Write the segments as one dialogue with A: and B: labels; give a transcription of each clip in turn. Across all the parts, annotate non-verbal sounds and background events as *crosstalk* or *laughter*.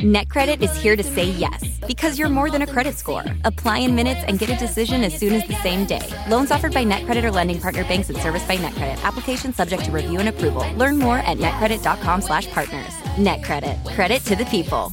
A: NetCredit is here to say yes because you're more than a credit score. Apply in minutes and get a decision as soon as the same day. Loans offered by NetCredit or lending partner banks and serviced by NetCredit. Application subject to review and approval. Learn more at netcredit.com/partners. NetCredit. Credit to the people.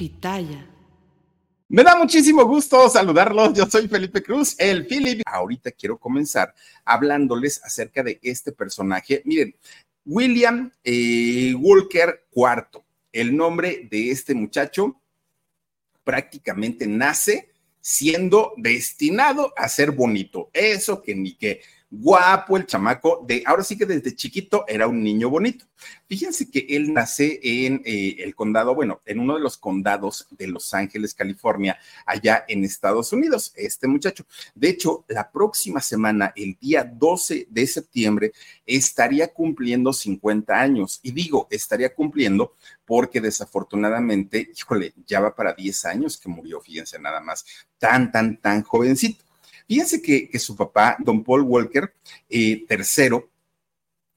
B: Pitaya.
C: Me da muchísimo gusto saludarlos. Yo soy Felipe Cruz, el Philip. Ahorita quiero comenzar hablándoles acerca de este personaje. Miren, William eh, Walker IV, el nombre de este muchacho prácticamente nace siendo destinado a ser bonito. Eso que ni que guapo el chamaco de, ahora sí que desde chiquito era un niño bonito. Fíjense que él nace en eh, el condado, bueno, en uno de los condados de Los Ángeles, California, allá en Estados Unidos, este muchacho. De hecho, la próxima semana, el día 12 de septiembre, estaría cumpliendo 50 años. Y digo, estaría cumpliendo porque desafortunadamente, híjole, ya va para 10 años que murió, fíjense nada más, tan, tan, tan jovencito. Fíjense que, su papá, don Paul Walker, eh,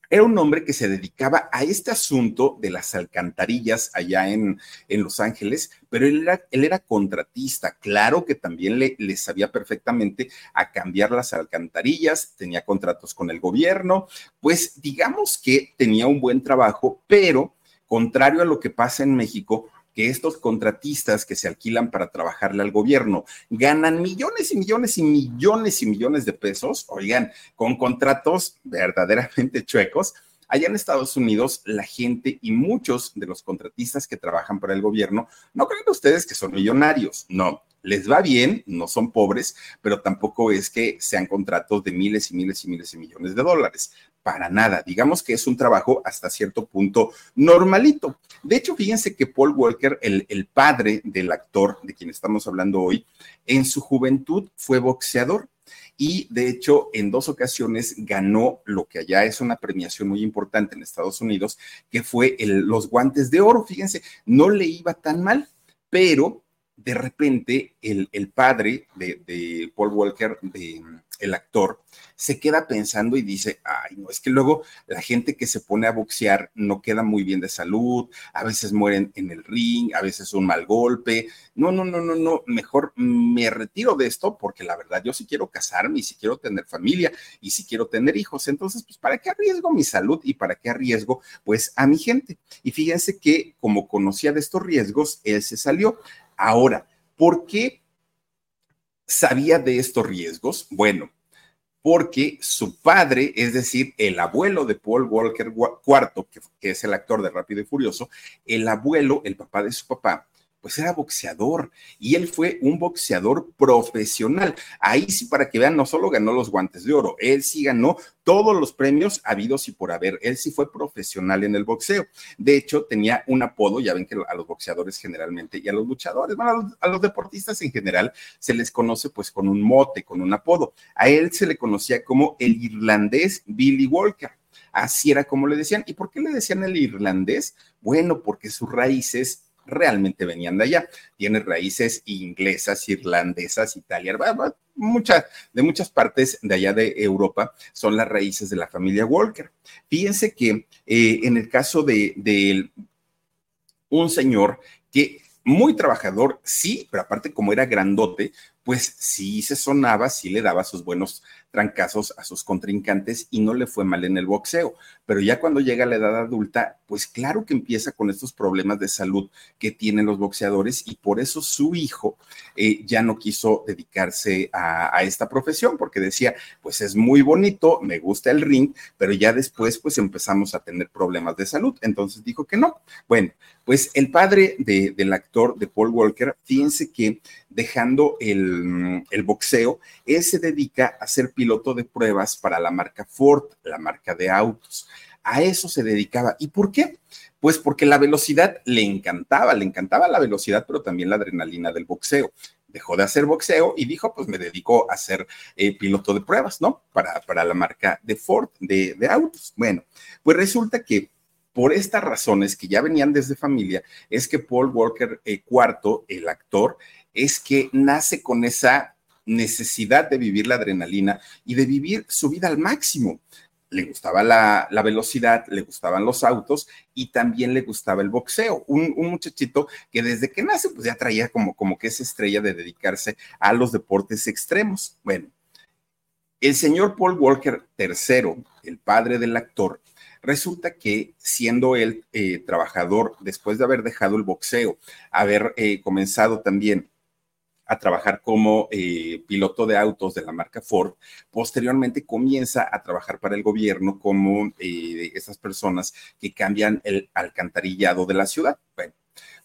C: era un hombre que se dedicaba a este asunto de las alcantarillas allá en, en Los Ángeles, pero él era, él era, contratista, claro que también le, le sabía perfectamente a cambiar las alcantarillas, tenía contratos con el gobierno, pues digamos que tenía un buen trabajo, pero contrario a lo que pasa en México, que estos contratistas que se alquilan para trabajarle al gobierno ganan millones y millones y millones y millones de pesos, oigan, con contratos verdaderamente *laughs* chuecos. Allá en Estados Unidos, la gente y muchos de los contratistas que trabajan para el gobierno, no creen ustedes que son millonarios, no, les va bien, no son pobres, pero tampoco es que sean contratos de miles y miles y miles y millones de dólares. Para nada. Digamos que es un trabajo hasta cierto punto normalito. De hecho, fíjense que Paul Walker, el, el padre del actor de quien estamos hablando hoy, en su juventud fue boxeador y de hecho en dos ocasiones ganó lo que allá es una premiación muy importante en Estados Unidos, que fue los guantes de oro. Fíjense, no le iba tan mal, pero de repente el, el padre de, de, Paul Walker, de, el actor, se queda pensando y dice, ay, no, es que luego la gente que se pone a boxear no queda muy bien de salud, a veces mueren en el ring, a veces un mal golpe, no, no, no, no, no, mejor me retiro de esto porque la verdad yo sí quiero casarme y sí quiero tener familia y sí quiero tener hijos, entonces, pues, ¿para qué arriesgo mi salud y para qué arriesgo, pues, a mi gente? Y fíjense que como conocía de estos riesgos, él se salió. Ahora, ¿por qué sabía de estos riesgos? Bueno, porque su padre, es decir, el abuelo de Paul Walker IV, que, que, es el actor de Rápido y Furioso, el abuelo, el papá de su papá, pues era boxeador y él fue un boxeador profesional. Ahí sí, para que vean, no solo ganó los guantes de oro, él sí ganó todos los premios habidos y por haber. Él sí fue profesional en el boxeo. De hecho, tenía un apodo, ya ven que a los boxeadores generalmente y a los luchadores, bueno, a los, a los deportistas en general se les conoce pues con un mote, con un apodo. A él se le conocía como el irlandés Billy Walker. Así era como le decían. ¿Y por qué le decían el irlandés? Bueno, porque sus raíces realmente venían de allá. Tiene raíces inglesas, irlandesas, italianas, muchas, de muchas partes de allá de Europa son las raíces de la familia Walker. Fíjense que eh, en el caso de, de un señor que muy trabajador, sí, pero aparte como era grandote, pues sí se sonaba, sí le daba sus buenos trancazos a sus contrincantes y no le fue mal en el boxeo. Pero ya cuando llega a la edad adulta, pues claro que empieza con estos problemas de salud que tienen los boxeadores y por eso su hijo eh, ya no quiso dedicarse a, esta profesión porque decía, pues es muy bonito, me gusta el ring, pero ya después pues empezamos a tener problemas de salud. Entonces dijo que no. Bueno, pues el padre de, del actor de Paul Walker, fíjense que dejando el, el, boxeo, él se dedica a ser piloto de pruebas para la marca Ford, la marca de autos. a eso se dedicaba. ¿Y por qué? Pues porque la velocidad le encantaba, le encantaba la velocidad, pero también la adrenalina del boxeo dejó de hacer boxeo y dijo, pues me dedico a ser eh, piloto de pruebas, ¿no? Para, para la marca de Ford de, autos. Bueno, pues resulta que por estas razones que ya venían desde familia, es que Paul Walker IV, eh, el actor, es que nace con esa necesidad de vivir la adrenalina y de vivir su vida al máximo le gustaba la, velocidad, le gustaban los autos y también le gustaba el boxeo. Un, muchachito que desde que nace pues ya traía como, como que esa estrella de dedicarse a los deportes extremos. Bueno, el señor Paul Walker III, el padre del actor, resulta que siendo él eh, trabajador, después de haber dejado el boxeo, haber eh, comenzado también a trabajar como eh, piloto de autos de la marca Ford. Posteriormente comienza a trabajar para el gobierno como eh, esas personas que cambian el alcantarillado de la ciudad. Bueno,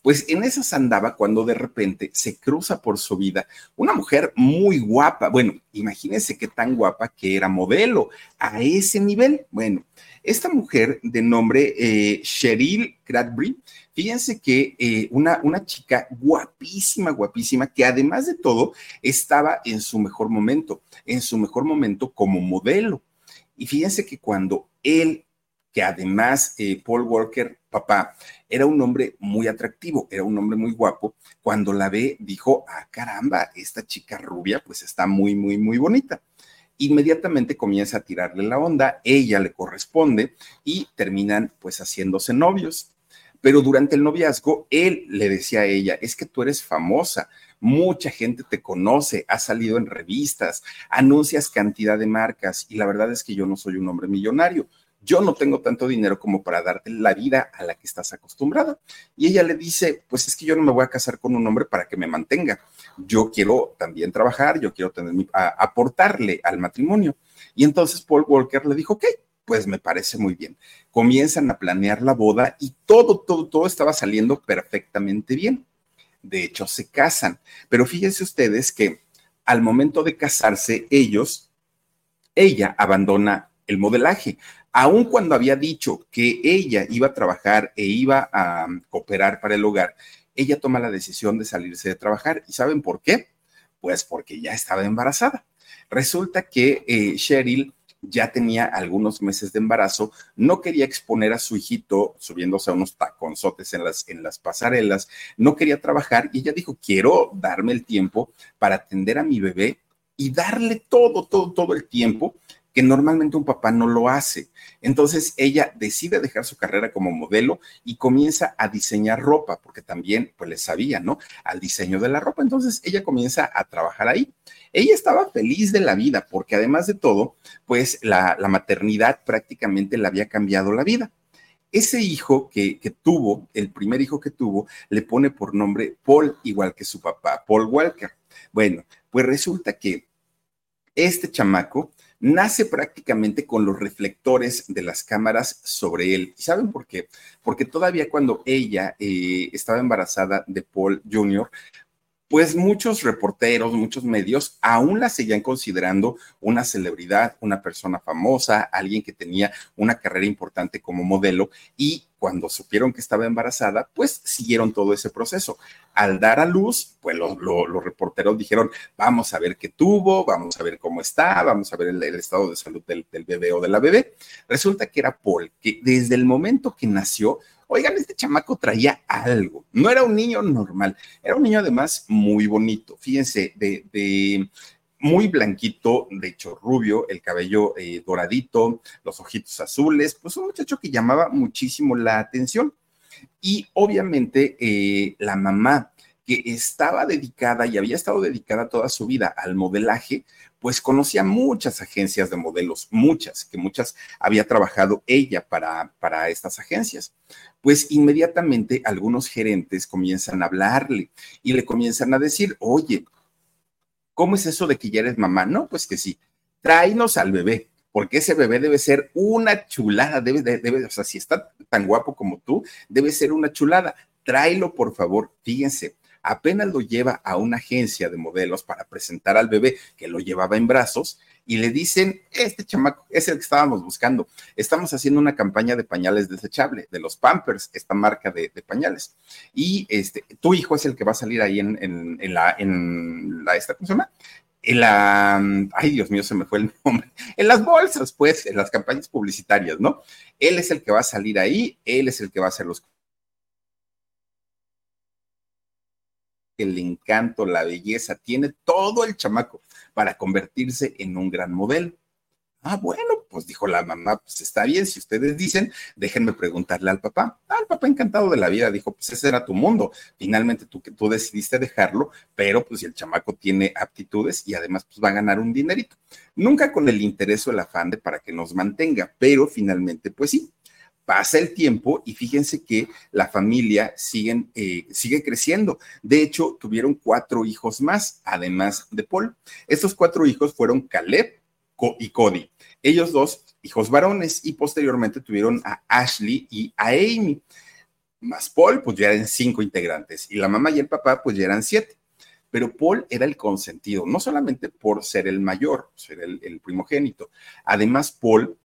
C: pues en esas andaba cuando de repente se cruza por su vida una mujer muy guapa. Bueno, imagínense qué tan guapa que era modelo a ese nivel. Bueno, esta mujer de nombre eh, Cheryl Cradbury, fíjense que eh, una, una chica guapísima, guapísima, que además de todo estaba en su mejor momento, en su mejor momento como modelo. Y fíjense que cuando él, que además eh, Paul Walker, papá, era un hombre muy atractivo, era un hombre muy guapo, cuando la ve dijo, ah, caramba, esta chica rubia pues está muy, muy, muy bonita inmediatamente comienza a tirarle la onda, ella le corresponde y terminan pues haciéndose novios. Pero durante el noviazgo, él le decía a ella, es que tú eres famosa, mucha gente te conoce, has salido en revistas, anuncias cantidad de marcas y la verdad es que yo no soy un hombre millonario, yo no tengo tanto dinero como para darte la vida a la que estás acostumbrada. Y ella le dice, pues es que yo no me voy a casar con un hombre para que me mantenga. Yo quiero también trabajar, yo quiero tener aportarle al matrimonio. Y entonces Paul Walker le dijo, ok, pues me parece muy bien. Comienzan a planear la boda y todo, todo, todo estaba saliendo perfectamente bien. De hecho, se casan. Pero fíjense ustedes que al momento de casarse, ellos, ella abandona el modelaje aun cuando había dicho que ella iba a trabajar e iba a um, cooperar para el hogar, ella toma la decisión de salirse de trabajar. ¿Y saben por qué? Pues porque ya estaba embarazada. Resulta que eh, Cheryl ya tenía algunos meses de embarazo, no quería exponer a su hijito subiéndose a unos taconzotes en las, en las pasarelas, no quería trabajar y ella dijo, quiero darme el tiempo para atender a mi bebé y darle todo, todo, todo el tiempo que normalmente un papá no lo hace. Entonces ella decide dejar su carrera como modelo y comienza a diseñar ropa, porque también pues le sabía, ¿no? Al diseño de la ropa. Entonces ella comienza a trabajar ahí. Ella estaba feliz de la vida, porque además de todo, pues la, maternidad prácticamente le había cambiado la vida. Ese hijo que, que, tuvo, el primer hijo que tuvo, le pone por nombre Paul, igual que su papá, Paul Walker. Bueno, pues resulta que este chamaco nace prácticamente con los reflectores de las cámaras sobre él. ¿Y saben por qué? Porque todavía cuando ella eh, estaba embarazada de Paul Jr., pues muchos reporteros, muchos medios aún la seguían considerando una celebridad, una persona famosa, alguien que tenía una carrera importante como modelo y cuando supieron que estaba embarazada, pues siguieron todo ese proceso. Al dar a luz, pues los reporteros dijeron, vamos a ver qué tuvo, vamos a ver cómo está, vamos a ver el, estado de salud del, del bebé o de la bebé. Resulta que era Paul, que desde el momento que nació, Oigan, este chamaco traía algo. No era un niño normal, era un niño además muy bonito. Fíjense, de, muy blanquito, de hecho rubio, el cabello eh, doradito, los ojitos azules, pues un muchacho que llamaba muchísimo la atención. Y obviamente eh, la mamá que estaba dedicada y había estado dedicada toda su vida al modelaje, pues conocía muchas agencias de modelos, muchas, que muchas había trabajado ella para, para estas agencias. Pues inmediatamente algunos gerentes comienzan a hablarle y le comienzan a decir, oye, ¿cómo es eso de que ya eres mamá? No, pues que sí, tráenos al bebé, porque ese bebé debe ser una chulada, debe, debe, o sea, si está tan guapo como tú, debe ser una chulada. Tráelo, por favor. Fíjense, apenas lo lleva a una agencia de modelos para presentar al bebé que lo llevaba en brazos, y le dicen, este chamaco es el que estábamos buscando. Estamos haciendo una campaña de pañales desechables, de los Pampers, esta marca de, pañales. Y este, tu hijo es el que va a salir ahí en, la, en la, esta, ¿cómo se llama? En la, ay Dios mío, se me fue el nombre, en las bolsas, pues, en las campañas publicitarias, ¿no? Él es el que va a salir ahí, él es el que va a hacer los el encanto, la belleza, tiene todo el chamaco para convertirse en un gran modelo. Ah, bueno, pues dijo la mamá, pues está bien, si ustedes dicen, déjenme preguntarle al papá. Ah, el papá encantado de la vida dijo, pues ese era tu mundo. Finalmente tú, tú decidiste dejarlo, pero pues el chamaco tiene aptitudes y además pues va a ganar un dinerito. Nunca con el interés o el afán de para que nos mantenga, pero finalmente pues sí, pasa el tiempo y fíjense que la familia eh, sigue creciendo. De hecho, tuvieron cuatro hijos más, además de Paul. Estos cuatro hijos fueron Caleb y Cody. Ellos dos, hijos varones, y posteriormente tuvieron a Ashley y a Amy. Más Paul, pues ya eran cinco integrantes, y la mamá y el papá, pues ya eran siete pero Paul era el consentido, no solamente por ser el mayor, ser el primogénito. Además, Paul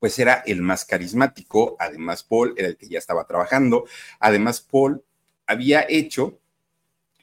C: pues era el más carismático, además Paul era el que ya estaba trabajando, además Paul había hecho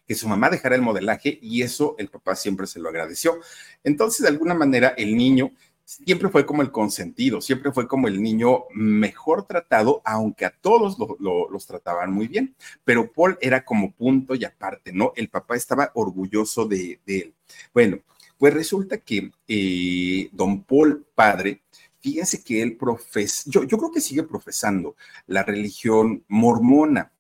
C: que su mamá dejara el modelaje y eso el papá siempre se lo agradeció. Entonces, de alguna manera, el niño siempre fue como el consentido, siempre fue como el niño mejor tratado, aunque a todos los trataban muy bien, pero Paul era como punto y aparte, ¿no? El papá estaba orgulloso de, él. Bueno, pues resulta que eh, don Paul, padre, fíjense que él profesa, yo, creo que sigue profesando la religión mormona.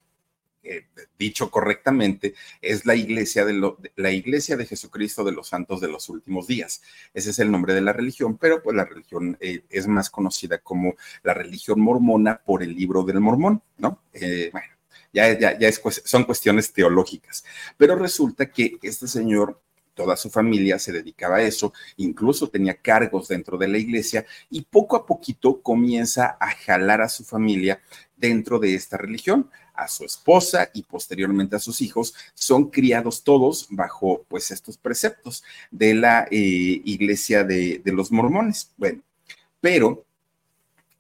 C: Eh, dicho correctamente, es la iglesia de, la iglesia de Jesucristo de los santos de los últimos días. Ese es el nombre de la religión, pero pues la religión eh, es más conocida como la religión mormona por el libro del mormón, ¿no? Eh, bueno, ya, ya, ya es, son cuestiones teológicas, pero resulta que este señor toda su familia se dedicaba a eso, incluso tenía cargos dentro de la iglesia y poco a poquito comienza a jalar a su familia dentro de esta religión. A su esposa y posteriormente a sus hijos son criados todos bajo pues estos preceptos de la eh, iglesia de, los mormones. Bueno, pero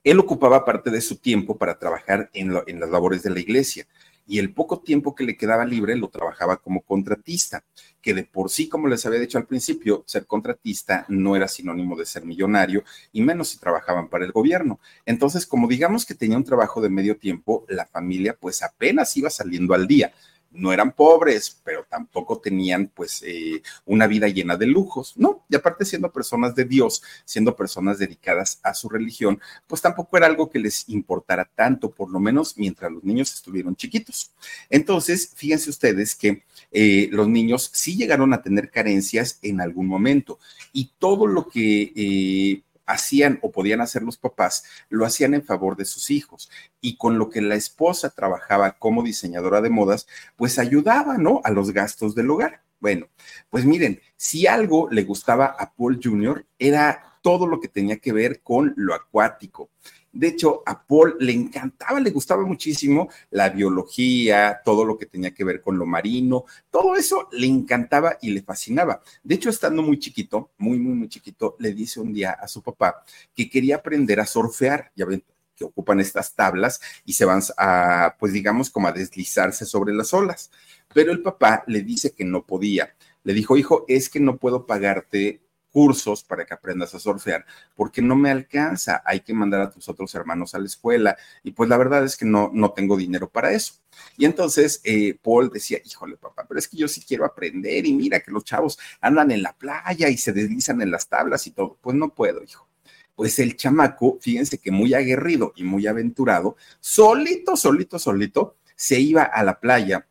C: él ocupaba parte de su tiempo para trabajar en, en las labores de la iglesia y el poco tiempo que le quedaba libre lo trabajaba como contratista, que de por sí, como les había dicho al principio, ser contratista no era sinónimo de ser millonario y menos si trabajaban para el gobierno. Entonces, como digamos que tenía un trabajo de medio tiempo, la familia pues apenas iba saliendo al día no eran pobres, pero tampoco tenían pues eh, una vida llena de lujos, ¿no? Y aparte siendo personas de Dios, siendo personas dedicadas a su religión, pues tampoco era algo que les importara tanto, por lo menos mientras los niños estuvieron chiquitos. Entonces, fíjense ustedes que eh, los niños sí llegaron a tener carencias en algún momento y todo lo que... Eh, hacían o podían hacer los papás, lo hacían en favor de sus hijos. Y con lo que la esposa trabajaba como diseñadora de modas, pues ayudaba, ¿no? A los gastos del hogar. Bueno, pues miren, si algo le gustaba a Paul Jr., era todo lo que tenía que ver con lo acuático. De hecho, a Paul le encantaba, le gustaba muchísimo la biología, todo lo que tenía que ver con lo marino, todo eso le encantaba y le fascinaba. De hecho, estando muy chiquito, muy, muy, muy chiquito, le dice un día a su papá que quería aprender a surfear. Ya ven que ocupan estas tablas y se van a, pues digamos, como a deslizarse sobre las olas. Pero el papá le dice que no podía. Le dijo, hijo, es que no puedo pagarte cursos para que aprendas a surfear, porque no me alcanza, hay que mandar a tus otros hermanos a la escuela y pues la verdad es que no, no tengo dinero para eso. Y entonces eh, Paul decía, híjole papá, pero es que yo sí quiero aprender y mira que los chavos andan en la playa y se deslizan en las tablas y todo, pues no puedo, hijo. Pues el chamaco, fíjense que muy aguerrido y muy aventurado, solito, solito, solito, se iba a la playa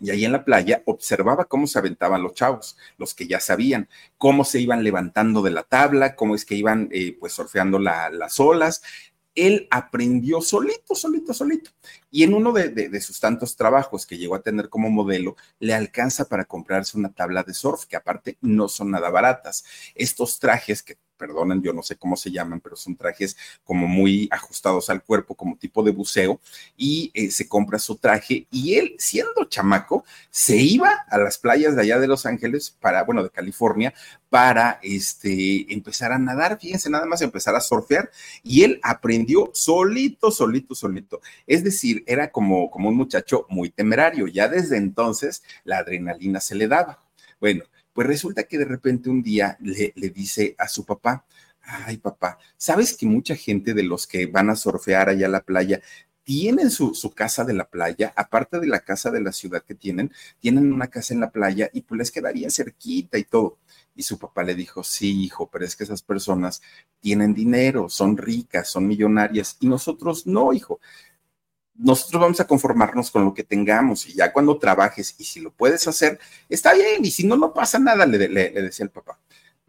C: y ahí en la playa observaba cómo se aventaban los chavos, los que ya sabían, cómo se iban levantando de la tabla, cómo es que iban eh, pues surfeando las olas. Él aprendió solito, solito, solito. Y en uno de, de, sus tantos trabajos que llegó a tener como modelo, le alcanza para comprarse una tabla de surf, que aparte no son nada baratas. Estos trajes que perdonen, yo no sé cómo se llaman, pero son trajes como muy ajustados al cuerpo, como tipo de buceo, y eh, se compra su traje y él, siendo chamaco, se iba a las playas de allá de Los Ángeles, para, bueno, de California, para este, empezar a nadar, fíjense, nada más empezar a surfear, y él aprendió solito, solito, solito. Es decir, era como, como un muchacho muy temerario, ya desde entonces la adrenalina se le daba. Bueno, pues resulta que de repente un día le, dice a su papá, ay papá, ¿sabes que mucha gente de los que van a surfear allá a la playa tienen su, su, casa de la playa, aparte de la casa de la ciudad que tienen, tienen una casa en la playa y pues les quedaría cerquita y todo. Y su papá le dijo, sí, hijo, pero es que esas personas tienen dinero, son ricas, son millonarias y nosotros no, hijo nosotros vamos a conformarnos con lo que tengamos y ya cuando trabajes y si lo puedes hacer, está bien y si no, no pasa nada, le, le, decía el papá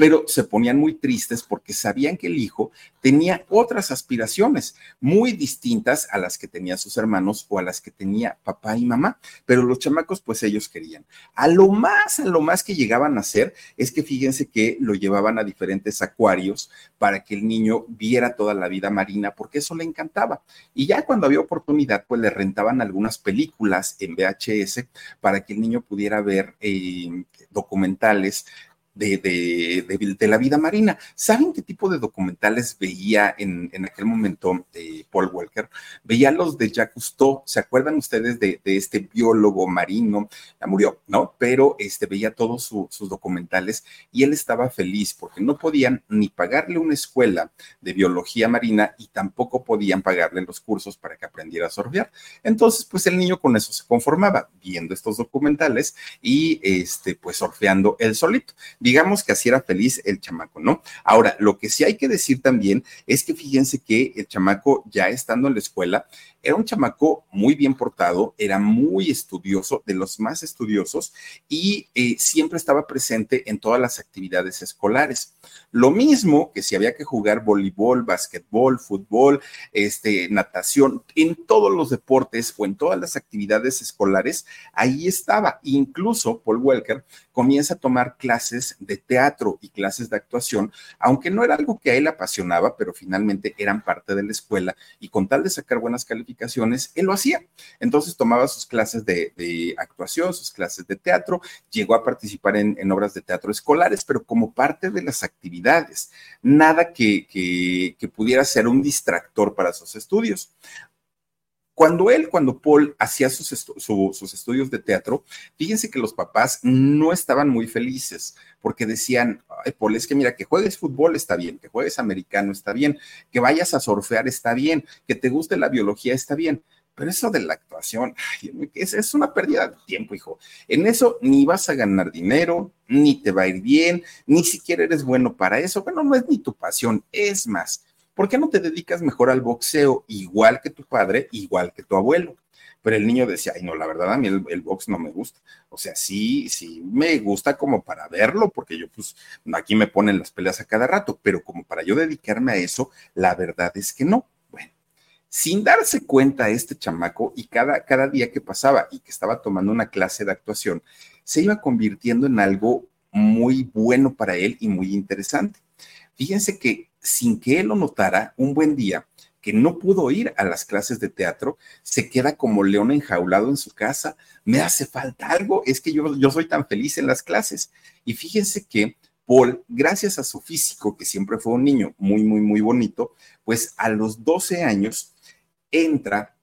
C: pero se ponían muy tristes porque sabían que el hijo tenía otras aspiraciones muy distintas a las que tenían sus hermanos o a las que tenía papá y mamá, pero los chamacos pues ellos querían. A lo más, a lo más que llegaban a hacer es que fíjense que lo llevaban a diferentes acuarios para que el niño viera toda la vida marina porque eso le encantaba. Y ya cuando había oportunidad pues le rentaban algunas películas en VHS para que el niño pudiera ver eh, documentales de, de, de, la vida marina. ¿Saben qué tipo de documentales veía en, en aquel momento eh, Paul Walker? Veía los de Jacques Cousteau. ¿Se acuerdan ustedes de, este biólogo marino? Ya murió, ¿no? Pero este, veía todos sus documentales y él estaba feliz porque no podían ni pagarle una escuela de biología marina y tampoco podían pagarle los cursos para que aprendiera a sorbear. Entonces, pues el niño con eso se conformaba, viendo estos documentales y este, pues surfeando él solito digamos que así era feliz el chamaco, ¿no? Ahora, lo que sí hay que decir también es que fíjense que el chamaco ya estando en la escuela, era un chamaco muy bien portado, era muy estudioso, de los más estudiosos, y eh, siempre estaba presente en todas las actividades escolares. Lo mismo que si había que jugar voleibol, básquetbol, fútbol, este, natación, en todos los deportes o en todas las actividades escolares, ahí estaba. Incluso Paul Welker comienza a tomar clases de teatro y clases de actuación, aunque no era algo que a él apasionaba, pero finalmente eran parte de la escuela y con tal de sacar buenas calificaciones, él lo hacía. Entonces tomaba sus clases de, actuación, sus clases de teatro, llegó a participar en, obras de teatro escolares, pero como parte de las actividades, nada que, pudiera ser un distractor para sus estudios. Cuando él, cuando Paul hacía sus, estudios de teatro, fíjense que los papás no estaban muy felices porque decían, ay, Paul, es que mira, que juegues fútbol está bien, que juegues americano está bien, que vayas a surfear está bien, que te guste la biología está bien. Pero eso de la actuación, es, es una pérdida de tiempo, hijo. En eso ni vas a ganar dinero, ni te va a ir bien, ni siquiera eres bueno para eso. Bueno, no es ni tu pasión, es más ¿por qué no te dedicas mejor al boxeo igual que tu padre, igual que tu abuelo? Pero el niño decía, ay, no, la verdad a mí el, box no me gusta. O sea, sí, sí, me gusta como para verlo, porque yo pues aquí me ponen las peleas a cada rato, pero como para yo dedicarme a eso, la verdad es que no. Bueno, sin darse cuenta este chamaco y cada, cada día que pasaba y que estaba tomando una clase de actuación, se iba convirtiendo en algo muy bueno para él y muy interesante. Fíjense que sin que él lo notara, un buen día, que no pudo ir a las clases de teatro, se queda como león enjaulado en su casa. Me hace falta algo, es que yo, yo soy tan feliz en las clases. Y fíjense que Paul, gracias a su físico, que siempre fue un niño muy, muy, muy bonito, pues a los 12 años entra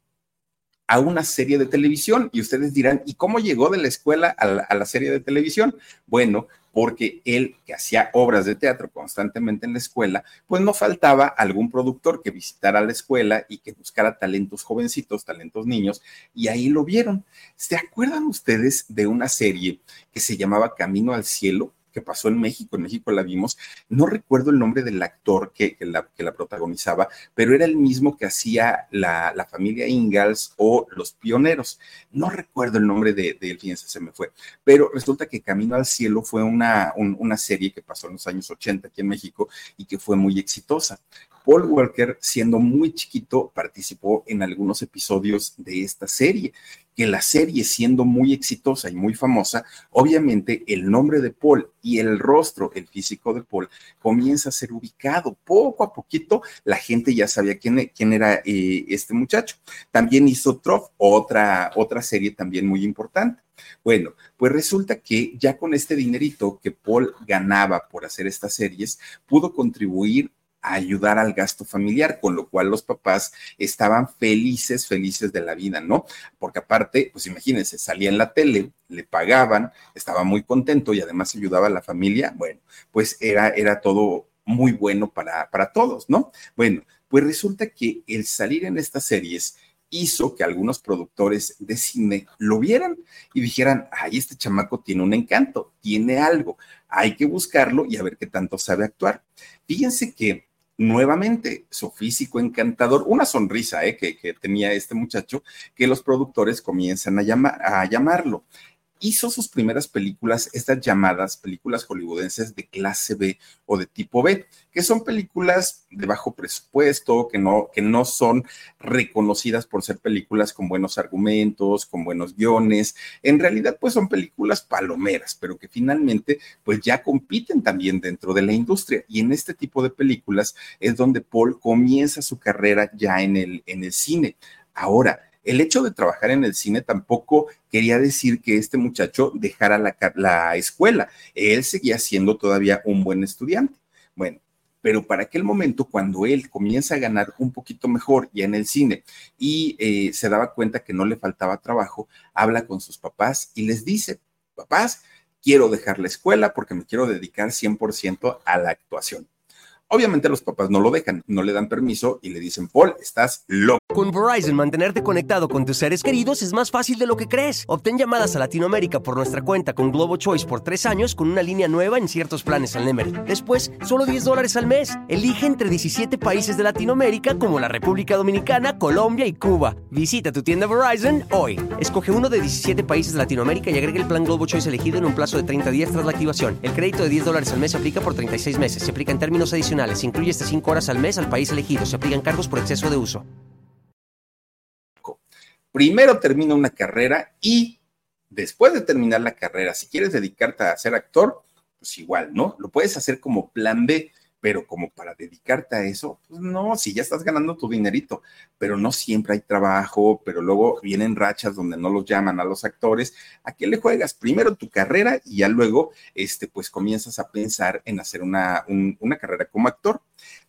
C: a una serie de televisión. Y ustedes dirán, ¿y cómo llegó de la escuela a la, a la serie de televisión? Bueno, porque él, que hacía obras de teatro constantemente en la escuela, pues no faltaba algún productor que visitara la escuela y que buscara talentos jovencitos, talentos niños, y ahí lo vieron. ¿Se acuerdan ustedes de una serie que se llamaba Camino al Cielo? Que pasó en México, en México la vimos, no recuerdo el nombre del actor que, la, que la, protagonizaba, pero era el mismo que hacía la, la familia Ingalls o Los Pioneros. No recuerdo el nombre de, de él, fíjense, se me fue, pero resulta que Camino al Cielo fue una, una serie que pasó en los años 80 aquí en México y que fue muy exitosa. Paul Walker, siendo muy chiquito, participó en algunos episodios de esta serie, que la serie siendo muy exitosa y muy famosa, obviamente el nombre de Paul y el rostro, el físico de Paul, comienza a ser ubicado. Poco a poquito la gente ya sabía quién, quién era eh, este muchacho. También hizo Troff, otra, otra serie también muy importante. Bueno, pues resulta que ya con este dinerito que Paul ganaba por hacer estas series, pudo contribuir ayudar al gasto familiar, con lo cual los papás estaban felices, felices de la vida, ¿no? Porque aparte, pues imagínense, salía en la tele, le pagaban, estaba muy contento y además ayudaba a la familia, bueno, pues era, era todo muy bueno para, para todos, ¿no? Bueno, pues resulta que el salir en estas series hizo que algunos productores de cine lo vieran y dijeran, ay, este chamaco tiene un encanto, tiene algo, hay que buscarlo y a ver qué tanto sabe actuar. Fíjense que nuevamente su físico encantador, una sonrisa eh, que, tenía este muchacho, que los productores comienzan a, llamar, a llamarlo hizo sus primeras películas, estas llamadas películas hollywoodenses de clase B o de tipo B, que son películas de bajo presupuesto, que no, que no son reconocidas por ser películas con buenos argumentos, con buenos guiones. En realidad, pues son películas palomeras, pero que finalmente, pues ya compiten también dentro de la industria. Y en este tipo de películas es donde Paul comienza su carrera ya en el, en el cine. Ahora, el hecho de trabajar en el cine tampoco quería decir que este muchacho dejara la, escuela. Él seguía siendo todavía un buen estudiante. Bueno, pero para aquel momento, cuando él comienza a ganar un poquito mejor ya en el cine y eh, se daba cuenta que no le faltaba trabajo, habla con sus papás y les dice, papás, quiero dejar la escuela porque me quiero dedicar 100% a la actuación. Obviamente los papás no lo dejan, no le dan permiso y le dicen, Paul, estás loco.
D: Con Verizon, mantenerte conectado con tus seres queridos es más fácil de lo que crees. Obtén llamadas a Latinoamérica por nuestra cuenta con Globo Choice por tres años con una línea nueva en ciertos planes al Nemery. Después, solo 10 dólares al mes. Elige entre 17 países de Latinoamérica como la República Dominicana, Colombia y Cuba. Visita tu tienda Verizon hoy. Escoge uno de 17 países de Latinoamérica y agrega el plan Globo Choice elegido en un plazo de 30 días tras la activación. El crédito de 10 dólares al mes se aplica por 36 meses. Se aplica en términos adicionales se incluye hasta 5 horas al mes al país elegido. Se aplican cargos por exceso de uso.
C: Primero termina una carrera y después de terminar la carrera, si quieres dedicarte a ser actor, pues igual, ¿no? Lo puedes hacer como plan B pero como para dedicarte a eso, pues no, si ya estás ganando tu dinerito, pero no siempre hay trabajo, pero luego vienen rachas donde no los llaman a los actores, ¿a qué le juegas? Primero tu carrera y ya luego, este, pues comienzas a pensar en hacer una, una carrera como actor.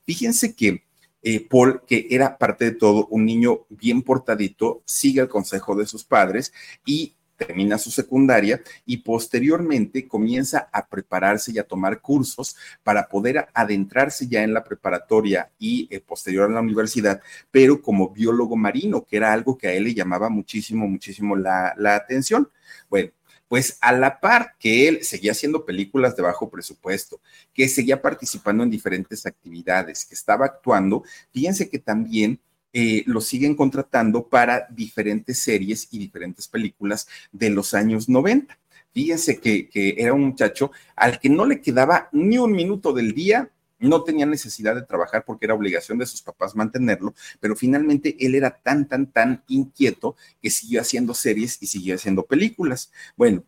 C: Fíjense que eh, Paul, que era parte de todo un niño bien portadito, sigue el consejo de sus padres y termina su secundaria y posteriormente comienza a prepararse y a tomar cursos para poder adentrarse ya en la preparatoria y eh, posterior a la universidad, pero como biólogo marino, que era algo que a él le llamaba muchísimo, muchísimo la, la atención. Bueno, pues a la par que él seguía haciendo películas de bajo presupuesto, que seguía participando en diferentes actividades, que estaba actuando, fíjense que también eh, lo siguen contratando para diferentes series y diferentes películas de los años 90. Fíjense que, que era un muchacho al que no le quedaba ni un minuto del día no tenía necesidad de trabajar porque era obligación de sus papás mantenerlo, pero finalmente él era tan, tan, tan inquieto que siguió haciendo series y siguió haciendo películas. Bueno,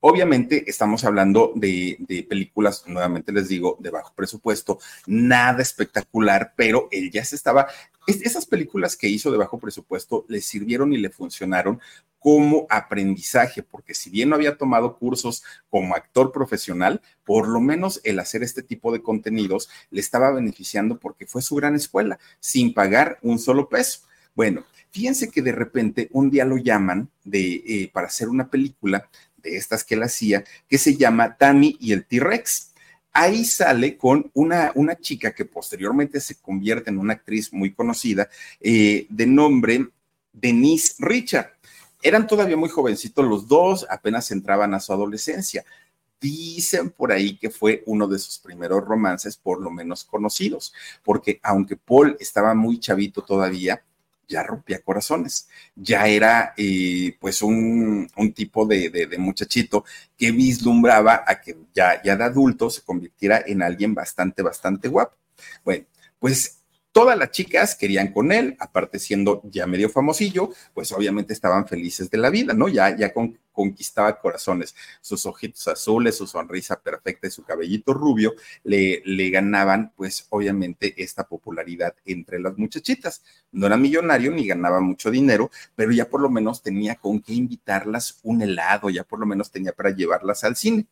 C: Obviamente estamos hablando de, películas, nuevamente les digo, de bajo presupuesto, nada espectacular, pero él ya se estaba, esas películas que hizo de bajo presupuesto le sirvieron y le funcionaron como aprendizaje, porque si bien no había tomado cursos como actor profesional, por lo menos el hacer este tipo de contenidos le estaba beneficiando porque fue su gran escuela, sin pagar un solo peso. Bueno, fíjense que de repente un día lo llaman de, eh, para hacer una película de estas que él hacía, que se llama Tammy y el T-Rex. Ahí sale con una, una chica que posteriormente se convierte en una actriz muy conocida eh, de nombre Denise Richard. Eran todavía muy jovencitos los dos, apenas entraban a su adolescencia. Dicen por ahí que fue uno de sus primeros romances, por lo menos conocidos, porque aunque Paul estaba muy chavito todavía, ya rompía corazones, ya era eh, pues un, tipo de, muchachito que vislumbraba a que ya, ya de adulto se convirtiera en alguien bastante, bastante guapo. Bueno, pues Todas las chicas querían con él, aparte siendo ya medio famosillo, pues obviamente estaban felices de la vida, ¿no? Ya, ya conquistaba corazones. Sus ojitos azules, su sonrisa perfecta y su cabellito rubio le, le ganaban, pues obviamente, esta popularidad entre las muchachitas. No era millonario ni ganaba mucho dinero, pero ya por lo menos tenía con qué invitarlas un helado, ya por lo menos tenía para llevarlas al cine.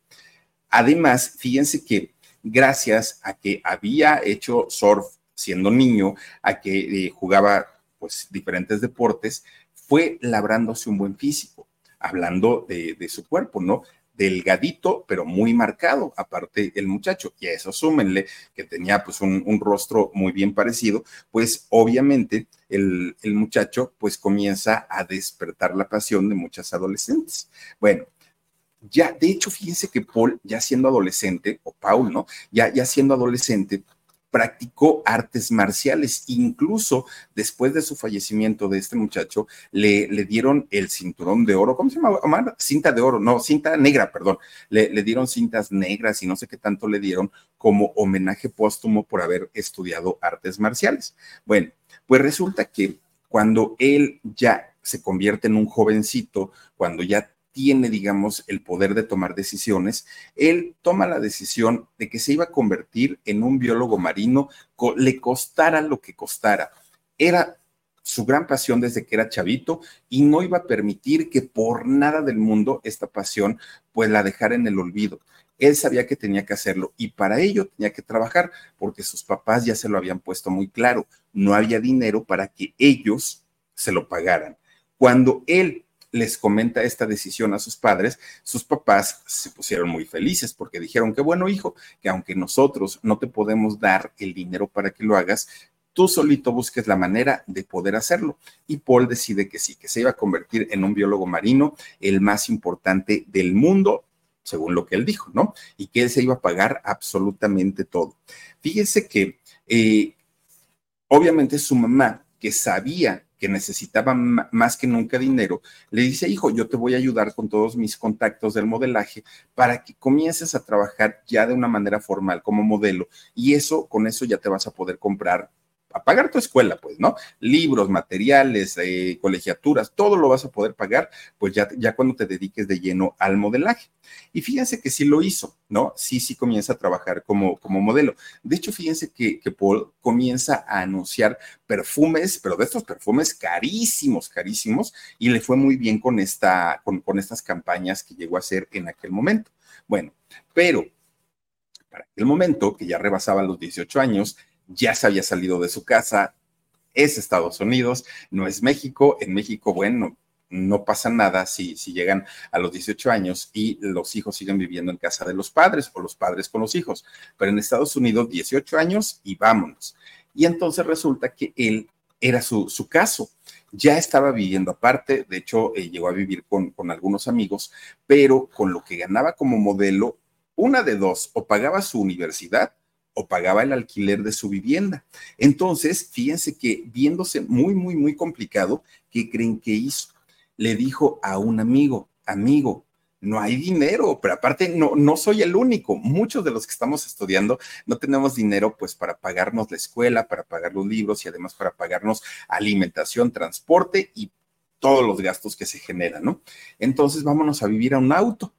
C: Además, fíjense que gracias a que había hecho surf siendo niño, a que eh, jugaba pues diferentes deportes, fue labrándose un buen físico, hablando de, su cuerpo, ¿no? delgadito, pero muy marcado, aparte el muchacho, y a eso súmenle que tenía pues un, rostro muy bien parecido, pues obviamente el, el, muchacho pues comienza a despertar la pasión de muchas adolescentes. Bueno, ya, de hecho, fíjense que Paul, ya siendo adolescente, o Paul, ¿no? Ya, ya siendo adolescente, practicó artes marciales. Incluso después de su fallecimiento de este muchacho, le, le dieron el cinturón de oro. ¿Cómo se llama, Omar? Cinta de oro, no, cinta negra, perdón. Le, le dieron cintas negras y no sé qué tanto le dieron como homenaje póstumo por haber estudiado artes marciales. Bueno, pues resulta que cuando él ya se convierte en un jovencito, cuando ya tiene, digamos, el poder de tomar decisiones, él toma la decisión de que se iba a convertir en un biólogo marino, le costara lo que costara. Era su gran pasión desde que era chavito y no iba a permitir que por nada del mundo esta pasión pues la dejara en el olvido. Él sabía que tenía que hacerlo y para ello tenía que trabajar porque sus papás ya se lo habían puesto muy claro. No había dinero para que ellos se lo pagaran. Cuando él les comenta esta decisión a sus padres, sus papás se pusieron muy felices porque dijeron que bueno, hijo, que aunque nosotros no te podemos dar el dinero para que lo hagas, tú solito busques la manera de poder hacerlo. Y Paul decide que sí, que se iba a convertir en un biólogo marino, el más importante del mundo, según lo que él dijo, ¿no? Y que él se iba a pagar absolutamente todo. Fíjense que eh, obviamente su mamá, que sabía necesitaba más que nunca dinero, le dice, hijo, yo te voy a ayudar con todos mis contactos del modelaje para que comiences a trabajar ya de una manera formal como modelo y eso, con eso ya te vas a poder comprar a pagar tu escuela, pues, ¿no? Libros, materiales, eh, colegiaturas, todo lo vas a poder pagar, pues ya, ya cuando te dediques de lleno al modelaje. Y fíjense que sí lo hizo, ¿no? Sí, sí comienza a trabajar como, como modelo. De hecho, fíjense que, que Paul comienza a anunciar perfumes, pero de estos perfumes carísimos, carísimos, y le fue muy bien con, esta, con, con estas campañas que llegó a hacer en aquel momento. Bueno, pero para aquel momento, que ya rebasaba los 18 años, ya se había salido de su casa, es Estados Unidos, no es México. En México, bueno, no pasa nada si, si llegan a los 18 años y los hijos siguen viviendo en casa de los padres o los padres con los hijos. Pero en Estados Unidos, 18 años y vámonos. Y entonces resulta que él era su, su caso. Ya estaba viviendo aparte, de hecho, eh, llegó a vivir con, con algunos amigos, pero con lo que ganaba como modelo, una de dos, o pagaba su universidad o pagaba el alquiler de su vivienda. Entonces, fíjense que viéndose muy, muy, muy complicado, ¿qué creen que hizo? Le dijo a un amigo, amigo, no hay dinero, pero aparte no, no soy el único. Muchos de los que estamos estudiando no tenemos dinero pues para pagarnos la escuela, para pagar los libros y además para pagarnos alimentación, transporte y todos los gastos que se generan, ¿no? Entonces vámonos a vivir a un auto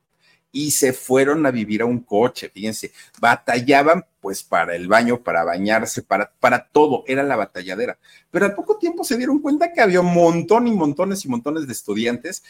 C: y se fueron a vivir a un coche, fíjense, batallaban pues para el baño, para bañarse, para, para todo, era la batalladera. Pero al poco tiempo se dieron cuenta que había un montón y montones y montones de estudiantes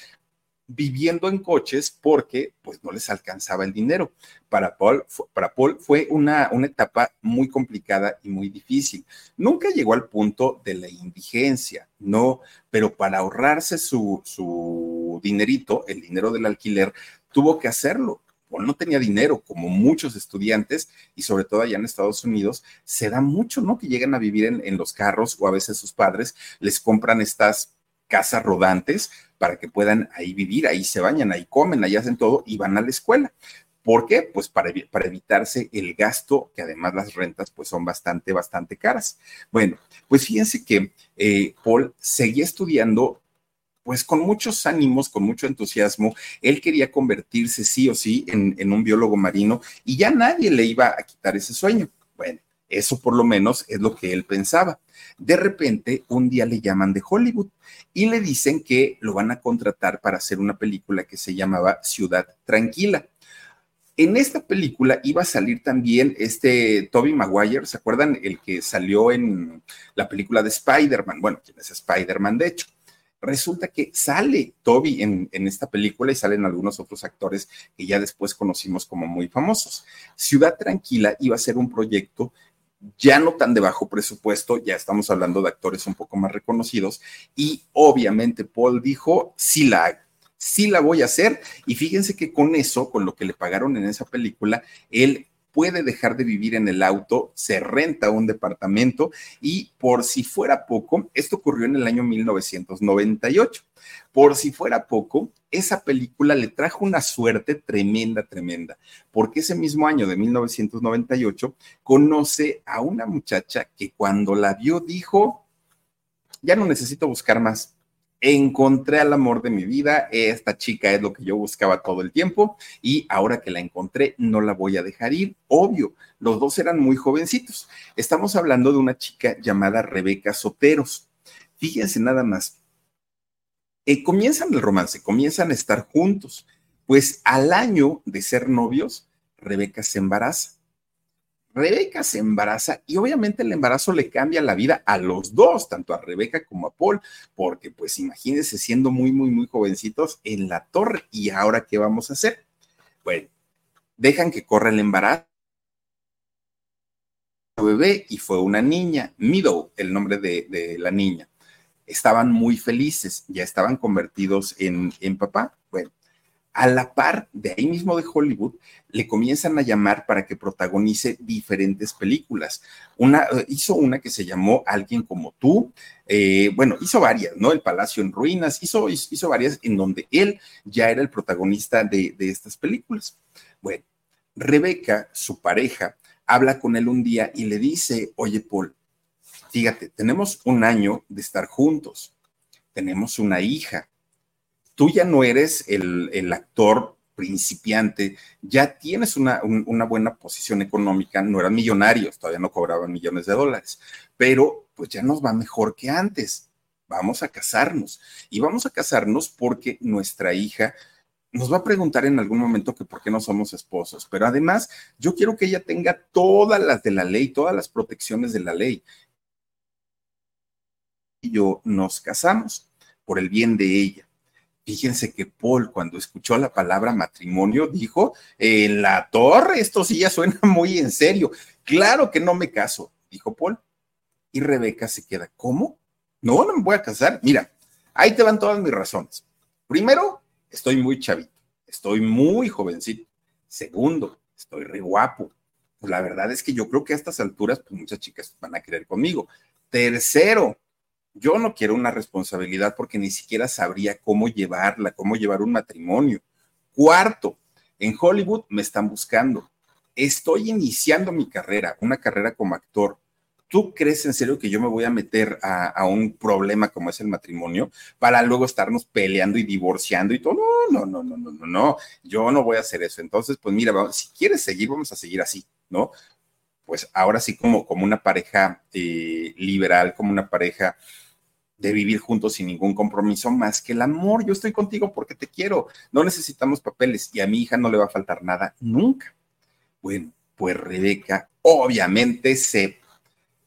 C: viviendo en coches porque pues no les alcanzaba el dinero. Para Paul, para Paul fue una, una etapa muy complicada y muy difícil. Nunca llegó al punto de la indigencia, no, pero para ahorrarse su, su dinerito, el dinero del alquiler, tuvo que hacerlo. Paul no tenía dinero, como muchos estudiantes, y sobre todo allá en Estados Unidos, se da mucho, ¿no? Que llegan a vivir en, los carros o a veces sus padres les compran estas casas rodantes para que puedan ahí vivir, ahí se bañan, ahí comen, ahí hacen todo y van a la escuela. ¿Por qué? Pues para, para evitarse el gasto, que además las rentas pues son bastante, bastante caras. Bueno, pues fíjense que eh, Paul seguía estudiando pues con muchos ánimos, con mucho entusiasmo, él quería convertirse sí o sí en, un biólogo marino y ya nadie le iba a quitar ese sueño. Bueno, eso por lo menos es lo que él pensaba. De repente, un día le llaman de Hollywood y le dicen que lo van a contratar para hacer una película que se llamaba Ciudad Tranquila. En esta película iba a salir también este Toby Maguire, ¿se acuerdan? El que salió en la película de Spider-Man. Bueno, ¿quién es Spider-Man? De hecho, resulta que sale Toby en, esta película y salen algunos otros actores que ya después conocimos como muy famosos. Ciudad Tranquila iba a ser un proyecto ya no tan de bajo presupuesto, ya estamos hablando de actores un poco más reconocidos y obviamente Paul dijo, sí la sí la voy a hacer. Y fíjense que con eso, con lo que le pagaron en esa película, él puede dejar de vivir en el auto, se renta un departamento y por si fuera poco, esto ocurrió en el año 1998, por si fuera poco, esa película le trajo una suerte tremenda, tremenda, porque ese mismo año de 1998 conoce a una muchacha que cuando la vio dijo, ya no necesito buscar más, encontré al amor de mi vida, esta chica es lo que yo buscaba todo el tiempo y ahora que la encontré no la voy a dejar ir, obvio, los dos eran muy jovencitos. Estamos hablando de una chica llamada Rebeca Soteros. Fíjense nada más. Eh, comienzan el romance, comienzan a estar juntos. Pues al año de ser novios, Rebeca se embaraza. Rebeca se embaraza y obviamente el embarazo le cambia la vida a los dos, tanto a Rebeca como a Paul, porque pues imagínense siendo muy, muy, muy jovencitos en la torre. ¿Y ahora qué vamos a hacer? Bueno, dejan que corra el embarazo. Bebé y fue una niña, Mido, el nombre de, de, la niña. Estaban muy felices, ya estaban convertidos en, en papá. A la par de ahí mismo de Hollywood, le comienzan a llamar para que protagonice diferentes películas. Una, eh, hizo una que se llamó Alguien como tú, eh, bueno, hizo varias, ¿no? El Palacio en Ruinas, hizo, hizo varias en donde él ya era el protagonista de, de estas películas. Bueno, Rebeca, su pareja, habla con él un día y le dice, oye, Paul, fíjate, tenemos un año de estar juntos, tenemos una hija tú ya no eres el, actor principiante, ya tienes una, una, buena posición económica, no eran millonarios, todavía no cobraban millones de dólares, pero pues ya nos va mejor que antes. Vamos a casarnos y vamos a casarnos porque nuestra hija nos va a preguntar en algún momento que por qué no somos esposos, pero además yo quiero que ella tenga todas las de la ley, todas las protecciones de la ley. Y yo nos casamos por el bien de ella Fíjense que Paul, cuando escuchó la palabra matrimonio, dijo, en la torre, esto sí ya suena *laughs* muy en serio. Claro que no me caso, dijo Paul. Y Rebeca se queda, ¿cómo? No, no me voy a casar. Mira, ahí te van todas mis razones. Primero, estoy muy chavito, estoy muy jovencito. Segundo, estoy re guapo. Pues la verdad es que yo creo que a estas alturas, pues muchas chicas van a querer conmigo. Tercero, yo no quiero una responsabilidad porque ni siquiera sabría cómo llevarla, cómo llevar un matrimonio. Cuarto, en Hollywood me están buscando. Estoy iniciando mi carrera, una carrera como actor. ¿Tú crees en serio que yo me voy a meter a, un problema como es el matrimonio para luego estarnos peleando y divorciando y todo? No, no, no, no, no, no, Yo no voy a hacer eso. Entonces, pues mira, si quieres seguir, vamos a seguir así, ¿no? Pues ahora sí como, como una pareja eh, liberal, como una pareja de vivir juntos sin ningún compromiso más que el amor. Yo estoy contigo porque te quiero. No necesitamos papeles y a mi hija no le va a faltar nada nunca. Bueno, pues Rebeca obviamente se,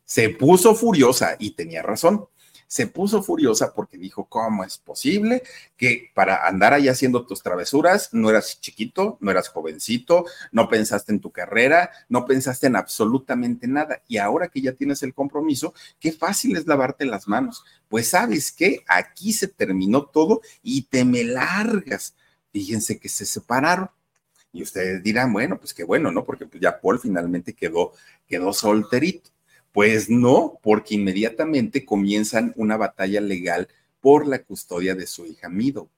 C: se puso furiosa y tenía razón se puso furiosa porque dijo, ¿cómo es posible que para andar ahí haciendo tus travesuras no eras chiquito, no eras jovencito, no pensaste en tu carrera, no pensaste en absolutamente nada? Y ahora que ya tienes el compromiso, qué fácil es lavarte las manos. Pues sabes qué, aquí se terminó todo y te me largas. Fíjense que se separaron. Y ustedes dirán, bueno, pues qué bueno, ¿no? Porque pues ya Paul finalmente quedó, quedó solterito. Pues no, porque inmediatamente comienzan una batalla legal por la custodia de su hija Mido.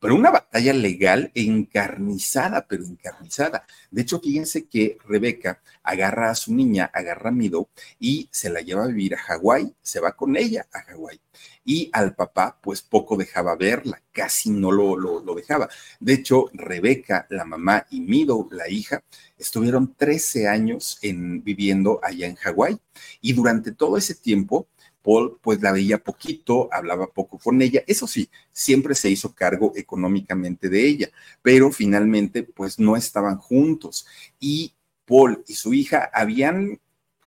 C: Pero una batalla legal encarnizada, pero encarnizada. De hecho, fíjense que Rebeca agarra a su niña, agarra a Mido y se la lleva a vivir a Hawái, se va con ella a Hawái. Y al papá, pues poco dejaba verla, casi no lo, lo, dejaba. De hecho, Rebeca, la mamá, y Mido, la hija, estuvieron 13 años en, viviendo allá en Hawái. Y durante todo ese tiempo, Paul pues la veía poquito, hablaba poco con ella, eso sí, siempre se hizo cargo económicamente de ella, pero finalmente pues no estaban juntos. Y Paul y su hija habían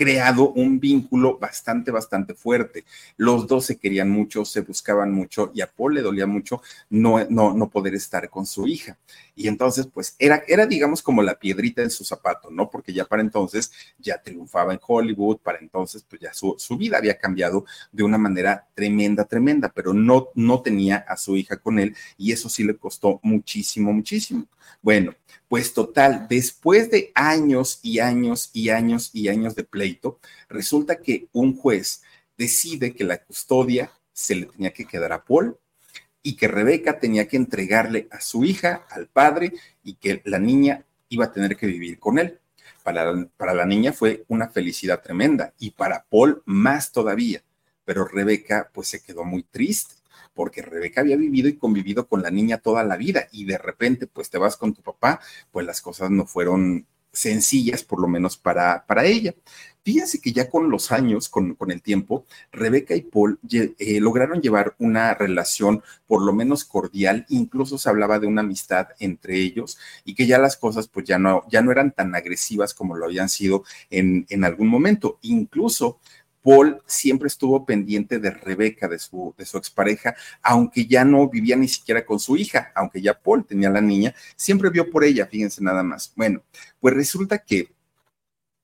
C: creado un vínculo bastante, bastante fuerte. Los dos se querían mucho, se buscaban mucho y a Paul le dolía mucho no, no, no poder estar con su hija. Y entonces, pues era, era, digamos, como la piedrita en su zapato, ¿no? Porque ya para entonces ya triunfaba en Hollywood, para entonces, pues ya su, su vida había cambiado de una manera tremenda, tremenda, pero no, no tenía a su hija con él y eso sí le costó muchísimo, muchísimo. Bueno, pues total, después de años y años y años y años de pleito, resulta que un juez decide que la custodia se le tenía que quedar a Paul y que Rebeca tenía que entregarle a su hija, al padre, y que la niña iba a tener que vivir con él. Para, para la niña fue una felicidad tremenda y para Paul más todavía, pero Rebeca pues se quedó muy triste porque Rebeca había vivido y convivido con la niña toda la vida y de repente pues te vas con tu papá, pues las cosas no fueron sencillas, por lo menos para, para ella. Fíjense que ya con los años, con, con el tiempo, Rebeca y Paul eh, lograron llevar una relación por lo menos cordial, incluso se hablaba de una amistad entre ellos y que ya las cosas pues ya no, ya no eran tan agresivas como lo habían sido en, en algún momento. Incluso Paul siempre estuvo pendiente de Rebeca, de su, de su expareja, aunque ya no vivía ni siquiera con su hija, aunque ya Paul tenía la niña, siempre vio por ella, fíjense nada más. Bueno, pues resulta que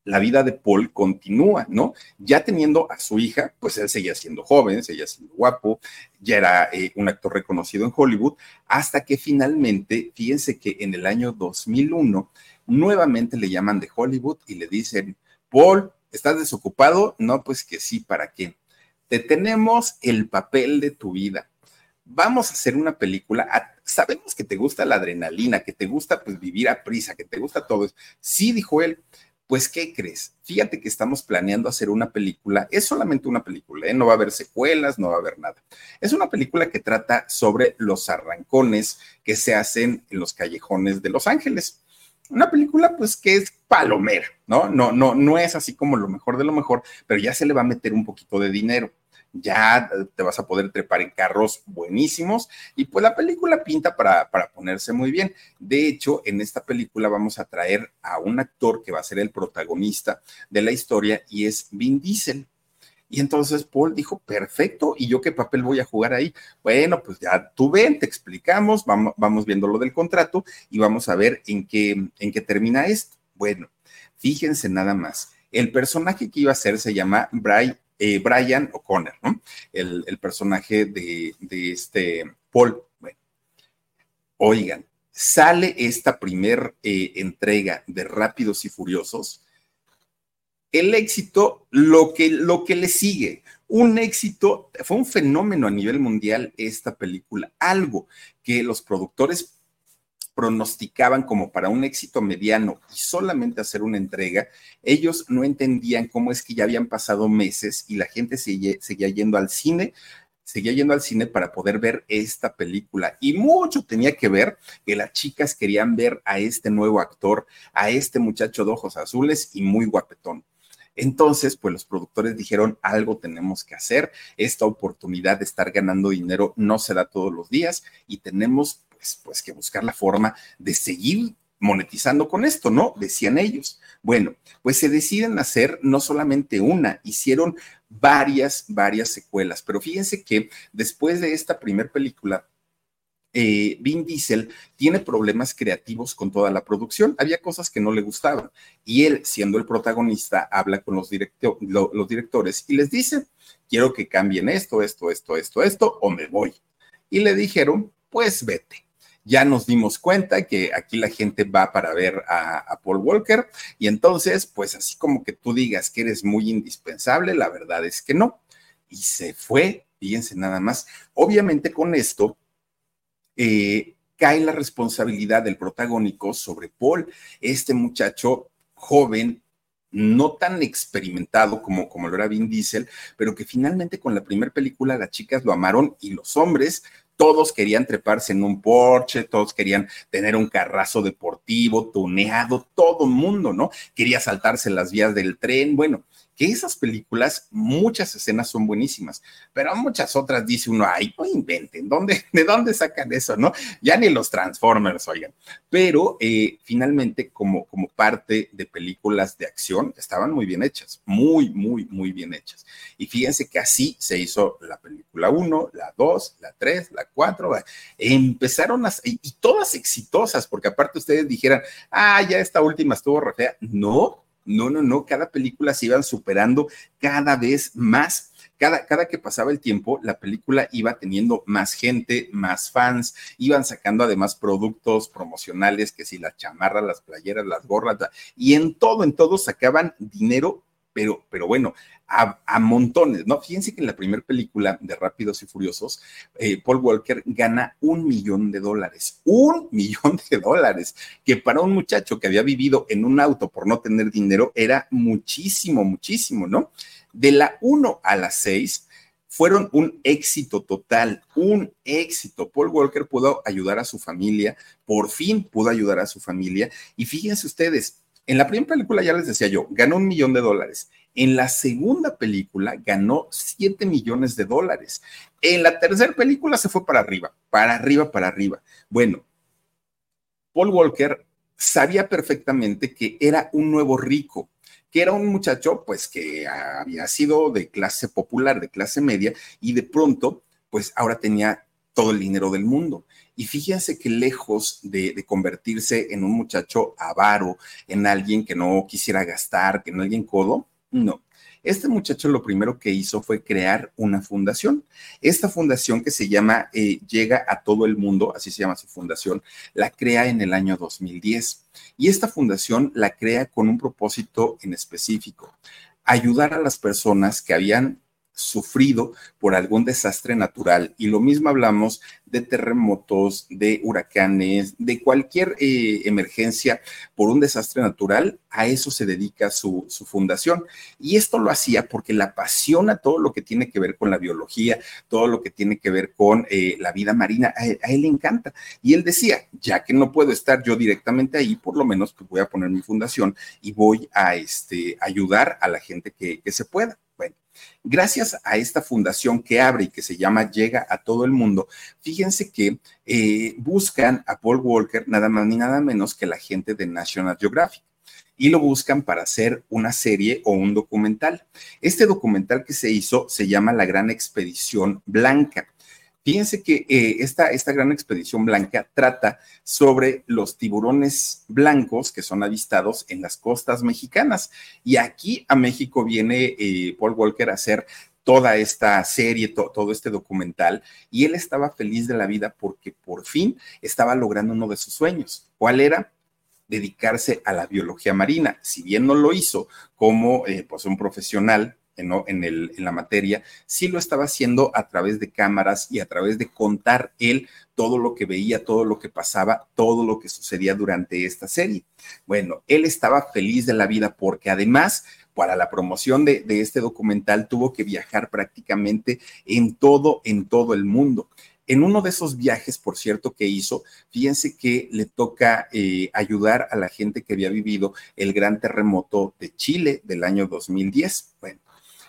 C: la vida de Paul continúa, ¿no? Ya teniendo a su hija, pues él seguía siendo joven, seguía siendo guapo, ya era eh, un actor reconocido en Hollywood, hasta que finalmente, fíjense que en el año 2001, nuevamente le llaman de Hollywood y le dicen, Paul, ¿Estás desocupado? No, pues que sí, ¿para qué? Te tenemos el papel de tu vida. Vamos a hacer una película. Ah, sabemos que te gusta la adrenalina, que te gusta pues vivir a prisa, que te gusta todo eso. Sí, dijo él. Pues, ¿qué crees? Fíjate que estamos planeando hacer una película. Es solamente una película, ¿eh? no va a haber secuelas, no va a haber nada. Es una película que trata sobre los arrancones que se hacen en los callejones de Los Ángeles una película pues que es palomera, ¿no? No, no, no es así como lo mejor de lo mejor, pero ya se le va a meter un poquito de dinero. Ya te vas a poder trepar en carros buenísimos y pues la película pinta para, para ponerse muy bien. De hecho, en esta película vamos a traer a un actor que va a ser el protagonista de la historia y es Vin Diesel. Y entonces Paul dijo, perfecto, ¿y yo qué papel voy a jugar ahí? Bueno, pues ya tú ven, te explicamos, vamos, vamos viendo lo del contrato y vamos a ver en qué, en qué termina esto. Bueno, fíjense nada más, el personaje que iba a ser se llama Brian, eh, Brian O'Connor, ¿no? El, personaje de, este Paul. Bueno, oigan, sale esta primer eh, entrega de Rápidos y Furiosos el éxito, lo que, lo que le sigue. Un éxito, fue un fenómeno a nivel mundial esta película, algo que los productores pronosticaban como para un éxito mediano y solamente hacer una entrega, ellos no entendían cómo es que ya habían pasado meses y la gente seguía, seguía yendo al cine seguía yendo al cine para poder ver esta película. Y mucho tenía que ver que las chicas querían ver a este nuevo actor, a este muchacho de ojos azules y muy guapetón. Entonces, pues los productores dijeron, algo tenemos que hacer, esta oportunidad de estar ganando dinero no se da todos los días y tenemos pues, pues que buscar la forma de seguir monetizando con esto, ¿no? Decían ellos. Bueno, pues se deciden hacer no solamente una, hicieron varias, varias secuelas, pero fíjense que después de esta primera película, eh, Vin Diesel tiene problemas creativos con toda la producción. Había cosas que no le gustaban. Y él, siendo el protagonista, habla con los, directores y les dice, quiero que cambien esto, esto, esto, esto, esto, o me voy. Y le dijeron, pues vete. Ya nos dimos cuenta que aquí la gente va para ver a, a Paul Walker y entonces, pues así como que tú digas que eres muy indispensable, la verdad es que no. Y se fue, fíjense nada más. Obviamente con esto eh, cae la responsabilidad del protagónico sobre Paul, este muchacho joven, no tan experimentado como, como lo era Vin Diesel, pero que finalmente con la primera película las chicas lo amaron y los hombres todos querían treparse en un Porsche, todos querían tener un carrazo deportivo, tuneado, todo mundo, ¿no? Quería saltarse las vías del tren. Bueno, que esas películas, muchas escenas son buenísimas, pero muchas otras dice uno, ay, no inventen, ¿dónde, *laughs* ¿de dónde sacan eso, no? Ya ni los Transformers, oigan. Pero eh, finalmente, como, como parte de películas de acción, estaban muy bien hechas, muy, muy, muy bien hechas. Y fíjense que así se hizo la película 1, la 2, la 3, la 4, empezaron a, y, y todas exitosas, porque aparte ustedes dijeran, ah, ya esta última estuvo re. No, no, no, no, cada película se iban superando cada vez más. Cada, cada, que pasaba el tiempo, la película iba teniendo más gente, más fans, iban sacando además productos promocionales, que si las chamarras, las playeras, las gorras, y en todo, en todo sacaban dinero, pero, pero bueno, a, montones, ¿no? Fíjense que en la primera película de Rápidos y Furiosos, eh, Paul Walker gana un millón de dólares, un *laughs* millón de dólares, que para un muchacho que había vivido en un auto por no tener dinero era muchísimo, muchísimo, ¿no? De la 1 a la 6 fueron un éxito total, un éxito. Paul Walker pudo ayudar a su familia, por fin pudo ayudar a su familia. Y fíjense ustedes, en la primera película ya les decía yo, ganó un millón de dólares. En la segunda película ganó 7 millones de dólares. En la tercera película se fue para arriba, para arriba, para arriba. Bueno, Paul Walker sabía perfectamente que era un nuevo rico, que era un muchacho pues que había sido de clase popular, de clase media, y de pronto pues ahora tenía todo el dinero del mundo. Y fíjense que lejos de, convertirse en un muchacho avaro, en alguien que no quisiera gastar, que no alguien codo, no. Este muchacho lo primero que hizo fue crear una fundación. Esta fundación que se llama eh, Llega a todo el mundo, así se llama su fundación, la crea en el año 2010. Y esta fundación la crea con un propósito en específico, ayudar a las personas que habían sufrido por algún desastre natural. Y lo mismo hablamos de terremotos, de huracanes, de cualquier eh, emergencia por un desastre natural, a eso se dedica su, fundación. Y esto lo hacía porque le apasiona todo lo que tiene que ver con la biología, todo lo que tiene que ver con eh, la vida marina, a él, le encanta. Y él decía, ya que no puedo estar yo directamente ahí, por lo menos pues voy a poner mi fundación y voy a este, ayudar a la gente que, que se pueda. Bueno, Gracias a esta fundación que abre y que se llama Llega a todo el mundo, fíjense que eh, buscan a Paul Walker nada más ni nada menos que la gente de National Geographic y lo buscan para hacer una serie o un documental. Este documental que se hizo se llama La Gran Expedición Blanca. Fíjense que eh, esta, esta gran expedición blanca trata sobre los tiburones blancos que son avistados en las costas mexicanas. Y aquí a México viene eh, Paul Walker a hacer toda esta serie, todo este documental, y él estaba feliz de la vida porque por fin estaba logrando uno de sus sueños. ¿Cuál era? dedicarse a la biología marina. Si bien no lo hizo como eh, pues un profesional en, en la materia, sí lo estaba haciendo a través de cámaras y a través de contar él todo lo que veía, todo lo que pasaba, todo lo que sucedía durante esta serie. Bueno, él estaba feliz de la vida porque además para la promoción de, de, este documental tuvo que viajar prácticamente en todo, en todo el mundo. En uno de esos viajes, por cierto, que hizo, fíjense que le toca eh, ayudar a la gente que había vivido el gran terremoto de Chile del año 2010. Bueno,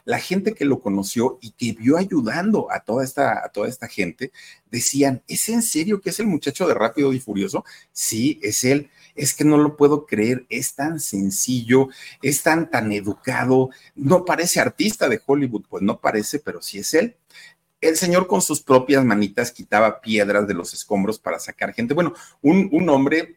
C: la gente que lo conoció y que vio ayudando a toda esta, a toda esta gente, decían, ¿es en serio que es el muchacho de Rápido y Furioso? Sí, es él. es que no lo puedo creer, es tan sencillo, es tan, tan educado, no parece artista de Hollywood, pues no parece, pero sí es él. El señor con sus propias manitas quitaba piedras de los escombros para sacar gente. Bueno, un, un hombre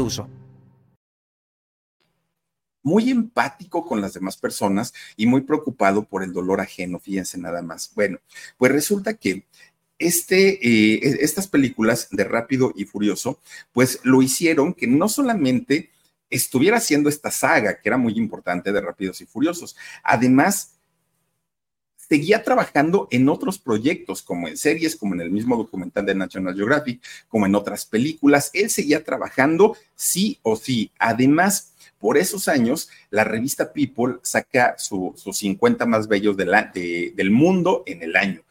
D: uso.
C: Muy empático con las demás personas y muy preocupado por el dolor ajeno, fíjense nada más. Bueno, pues resulta que este, eh, estas películas de Rápido y Furioso, pues lo hicieron que no solamente estuviera haciendo esta saga, que era muy importante de Rápidos y Furiosos, además seguía trabajando en otros proyectos, como en series, como en el mismo documental de National Geographic, como en otras películas. Él seguía trabajando sí o sí. Además, por esos años, la revista People saca sus 50 más bellos del mundo en el año.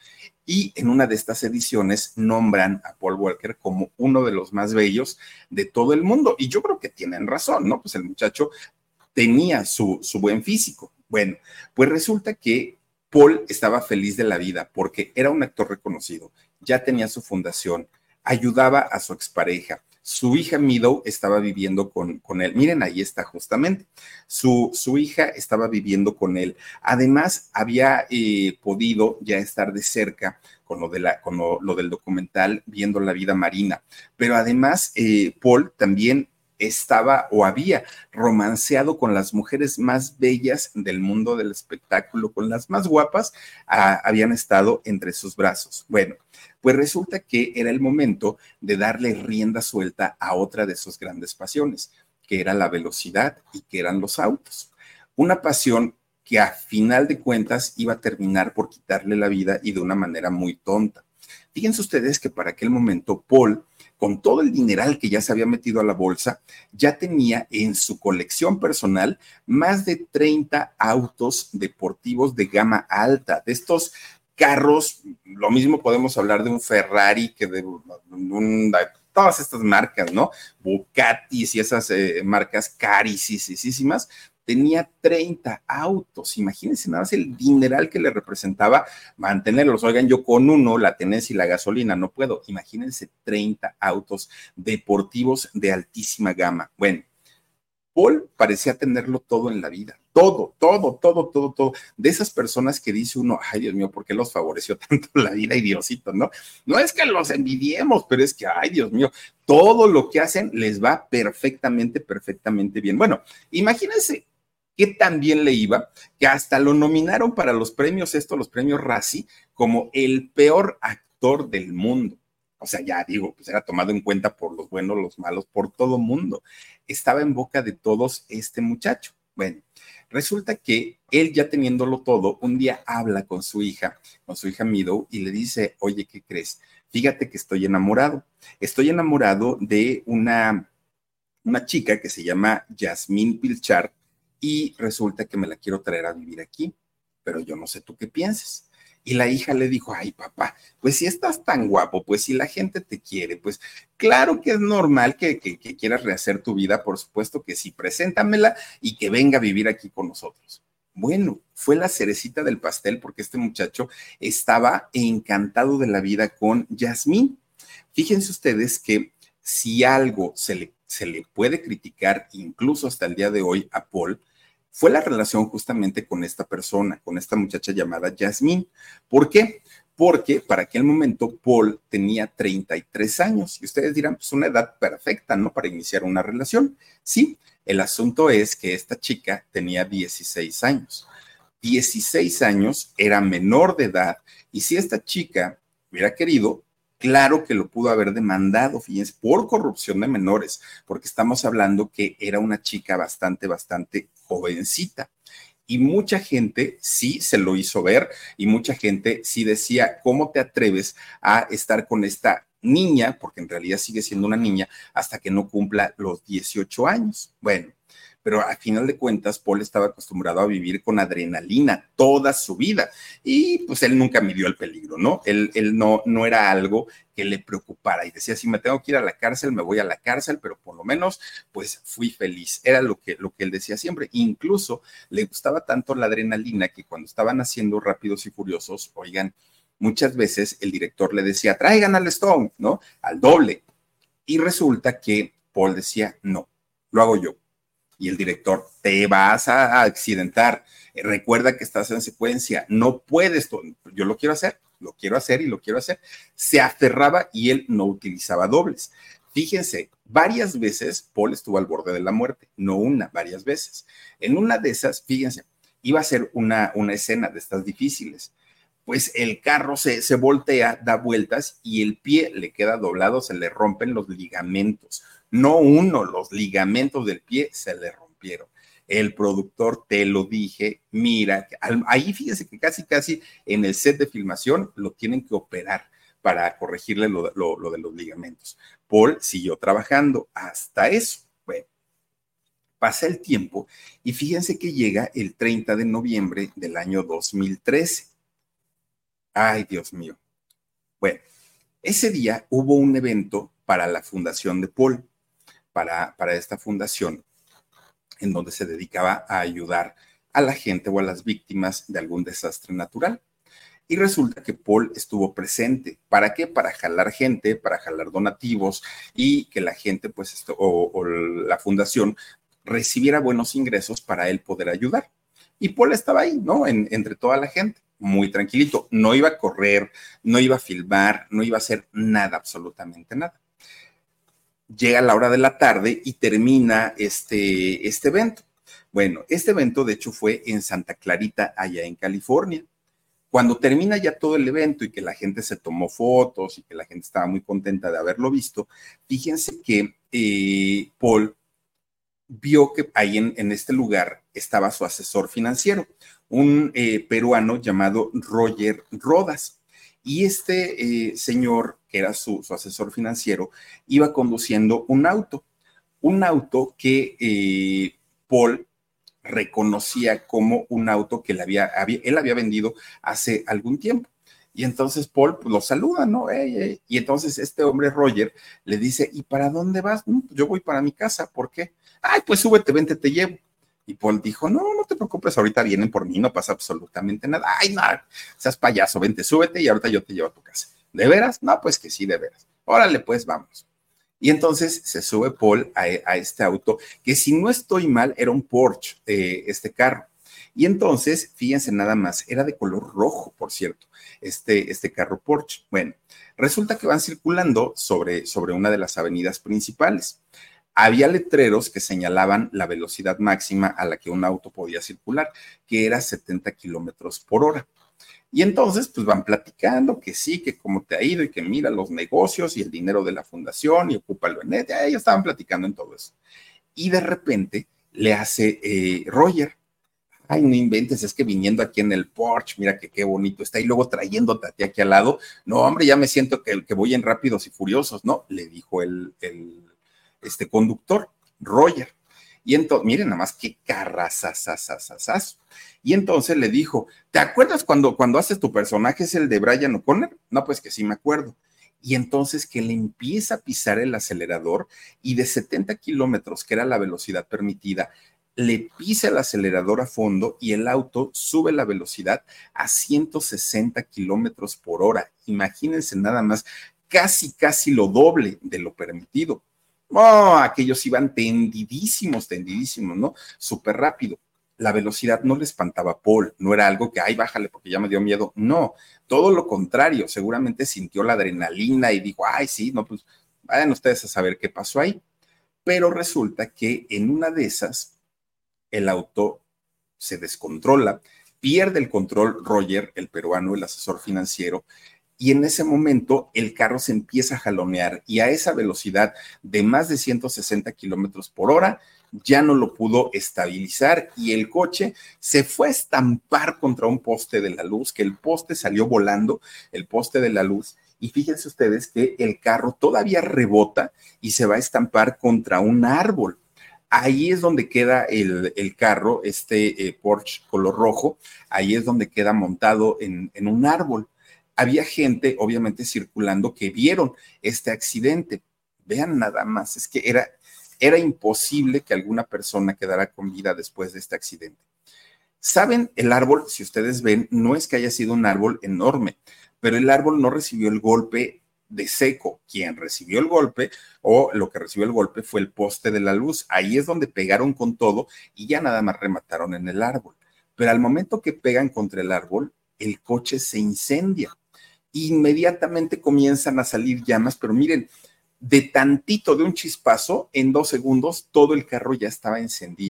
C: Y en una de estas ediciones nombran a Paul Walker como uno de los más bellos de todo el mundo. Y yo creo que tienen razón, ¿no? Pues el muchacho tenía su, su buen físico. Bueno, pues resulta que Paul estaba feliz de la vida porque era un actor reconocido, ya tenía su fundación, ayudaba a su expareja. Su hija Meadow estaba viviendo con, con él. Miren, ahí está justamente. Su, su, hija estaba viviendo con él. Además, había eh, podido ya estar de cerca con lo, de la, con lo, del documental Viendo la vida marina. Pero además, eh, Paul también estaba o había romanceado con las mujeres más bellas del mundo del espectáculo, con las más guapas, ah, habían estado entre sus brazos. Bueno, pues resulta que era el momento de darle rienda suelta a otra de sus grandes pasiones, que era la velocidad y que eran los autos. Una pasión que a final de cuentas iba a terminar por quitarle la vida y de una manera muy tonta. Fíjense ustedes que para aquel momento Paul con todo el dineral que ya se había metido a la bolsa, ya tenía en su colección personal más de 30 autos deportivos de gama alta, de estos carros, lo mismo podemos hablar de un Ferrari que de todas estas marcas, ¿no? Bucattis y esas eh, marcas carísimas, tenía 30 autos. Imagínense nada más el dineral que le representaba mantenerlos. Oigan, yo con uno, la tenencia y la gasolina, no puedo. Imagínense 30 autos deportivos de altísima gama. Bueno, Paul parecía tenerlo todo en la vida, todo, todo, todo, todo, todo. De esas personas que dice uno, ay Dios mío, ¿por qué los favoreció *laughs* tanto la vida y Diosito, no? No es que los envidiemos, pero es que, ay Dios mío, todo lo que hacen les va perfectamente, perfectamente bien. Bueno, imagínense que tan bien le iba, que hasta lo nominaron para los premios, esto, los premios Razzie, como el peor actor del mundo. O sea, ya digo, pues era tomado en cuenta por los buenos, los malos, por todo mundo. Estaba en boca de todos este muchacho. Bueno, resulta que él ya teniéndolo todo, un día habla con su hija, con su hija Mido, y le dice, oye, ¿qué crees? Fíjate que estoy enamorado. Estoy enamorado de una, una chica que se llama Yasmín Pilchard, y resulta que me la quiero traer a vivir aquí, pero yo no sé tú qué pienses. Y la hija le dijo, ay papá, pues si estás tan guapo, pues si la gente te quiere, pues claro que es normal que, que, quieras rehacer tu vida, por supuesto que sí, preséntamela y que venga a vivir aquí con nosotros. Bueno, fue la cerecita del pastel porque este muchacho estaba encantado de la vida con Yasmín. Fíjense ustedes que si algo se le, se le puede criticar, incluso hasta el día de hoy, a Paul, fue la relación justamente con esta persona, con esta muchacha llamada Jasmine. ¿Por qué? Porque para aquel momento Paul tenía 33 años y ustedes dirán, pues una edad perfecta, ¿no? Para iniciar una relación. Sí, el asunto es que esta chica tenía 16 años. 16 años, era menor de edad y si esta chica hubiera querido, Claro que lo pudo haber demandado, fíjense, por corrupción de menores, porque estamos hablando que era una chica bastante, bastante jovencita. Y mucha gente sí se lo hizo ver y mucha gente sí decía, ¿cómo te atreves a estar con esta niña, porque en realidad sigue siendo una niña, hasta que no cumpla los 18 años. Bueno, pero a final de cuentas, Paul estaba acostumbrado a vivir con adrenalina toda su vida y pues él nunca midió el peligro, ¿no? Él, él no, no era algo que le preocupara y decía, si me tengo que ir a la cárcel, me voy a la cárcel, pero por lo menos pues fui feliz. Era lo que, lo que él decía siempre. Incluso le gustaba tanto la adrenalina que cuando estaban haciendo Rápidos y Furiosos, oigan, muchas veces el director le decía, traigan al Stone, ¿no? Al doble. Y resulta que Paul decía, no, lo hago yo y el director, te vas a accidentar. Recuerda que estás en secuencia, no puedes, yo lo quiero hacer, lo quiero hacer y lo quiero hacer. Se aferraba y él no utilizaba dobles. Fíjense, varias veces Paul estuvo al borde de la muerte, no una, varias veces. En una de esas, fíjense, iba a ser una, una escena de estas difíciles. Pues el carro se, se voltea, da vueltas y el pie le queda doblado, se le rompen los ligamentos no uno, los ligamentos del pie se le rompieron. El productor, te lo dije, mira, ahí fíjese que casi, casi en el set de filmación lo tienen que operar para corregirle lo, de los ligamentos. Paul siguió trabajando hasta eso. Bueno, pasa el tiempo y fíjense que llega el 30 de noviembre del año 2013. Ay, Dios mío. Bueno, ese día hubo un evento para la fundación de Paul para, esta fundación en donde se dedicaba a ayudar a la gente o a las víctimas de algún desastre natural. Y resulta que Paul estuvo presente. ¿Para qué? Para jalar gente, para jalar donativos y que la gente, pues, esto, o, la fundación recibiera buenos ingresos para él poder ayudar. Y Paul estaba ahí, ¿no? entre toda la gente, muy tranquilito. No iba a correr, no iba a filmar, no iba a hacer nada, absolutamente nada llega la hora de la tarde y termina este, este evento. Bueno, este evento de hecho fue en Santa Clarita, allá en California. Cuando termina ya todo el evento y que la gente se tomó fotos y que la gente estaba muy contenta de haberlo visto, fíjense que eh, Paul vio que ahí en, este lugar estaba su asesor financiero, un eh, peruano llamado Roger Rodas. Y este eh, señor, que era su, asesor financiero, iba conduciendo un auto, un auto que eh, Paul reconocía como un auto que había, él había vendido hace algún tiempo. Y entonces Paul pues, lo saluda, ¿no? Y entonces este hombre, Roger, le dice, ¿y para dónde vas? Mm, yo voy para mi casa, ¿por qué? Ay, pues súbete, vente, te llevo. Y Paul dijo, no, no te preocupes, ahorita vienen por mí, no pasa absolutamente nada. Ay, no, seas payaso, vente, súbete y ahorita yo te llevo a tu casa. ¿De veras? No, pues que sí, de veras. Órale, pues vamos. Y entonces se sube Paul a, este auto, que si no estoy mal, era un Porsche, eh, este carro. Y entonces, fíjense nada más, era de color rojo, por cierto, este, este carro Porsche. Bueno, resulta que van circulando sobre, sobre una de las avenidas principales había letreros que señalaban la velocidad máxima a la que un auto podía circular, que era 70 kilómetros por hora. Y entonces, pues van platicando que sí, que cómo te ha ido y que mira los negocios y el dinero de la fundación y ocúpalo en ella. Ellos estaban platicando en todo eso. Y de repente le hace eh, Roger, ay, no inventes, es que viniendo aquí en el Porsche, mira que qué bonito está, y luego trayéndote a ti aquí al lado, no, hombre, ya me siento que, que voy en rápidos y furiosos, ¿no? Le dijo el, el este conductor, Roger. Y entonces, miren nada más qué carrazazazazazaz. Y entonces le dijo, ¿te acuerdas cuando, cuando haces tu personaje es el de Brian O'Connor? No, pues que sí me acuerdo. Y entonces que le empieza a pisar el acelerador y de 70 kilómetros, que era la velocidad permitida, le pisa el acelerador a fondo y el auto sube la velocidad a 160 kilómetros por hora. Imagínense nada más, casi, casi lo doble de lo permitido. Oh, aquellos iban tendidísimos, tendidísimos, ¿no? Súper rápido. La velocidad no le espantaba a Paul, no era algo que, ay, bájale porque ya me dio miedo. No, todo lo contrario, seguramente sintió la adrenalina y dijo, ay, sí, no, pues vayan ustedes a saber qué pasó ahí. Pero resulta que en una de esas, el auto se descontrola, pierde el control Roger, el peruano, el asesor financiero, y en ese momento el carro se empieza a jalonear y a esa velocidad de más de 160 kilómetros por hora, ya no lo pudo estabilizar y el coche se fue a estampar contra un poste de la luz, que el poste salió volando, el poste de la luz, y fíjense ustedes que el carro todavía rebota y se va a estampar contra un árbol. Ahí es donde queda el, carro, este eh, Porsche color rojo, ahí es donde queda montado en, en un árbol. Había gente, obviamente, circulando que vieron este accidente. Vean nada más, es que era, era imposible que alguna persona quedara con vida después de este accidente. Saben, el árbol, si ustedes ven, no es que haya sido un árbol enorme, pero el árbol no recibió el golpe de seco. Quien recibió el golpe o lo que recibió el golpe fue el poste de la luz. Ahí es donde pegaron con todo y ya nada más remataron en el árbol. Pero al momento que pegan contra el árbol, el coche se incendia. Inmediatamente comienzan a salir llamas, pero miren, de tantito de un chispazo, en dos segundos todo el carro ya estaba encendido.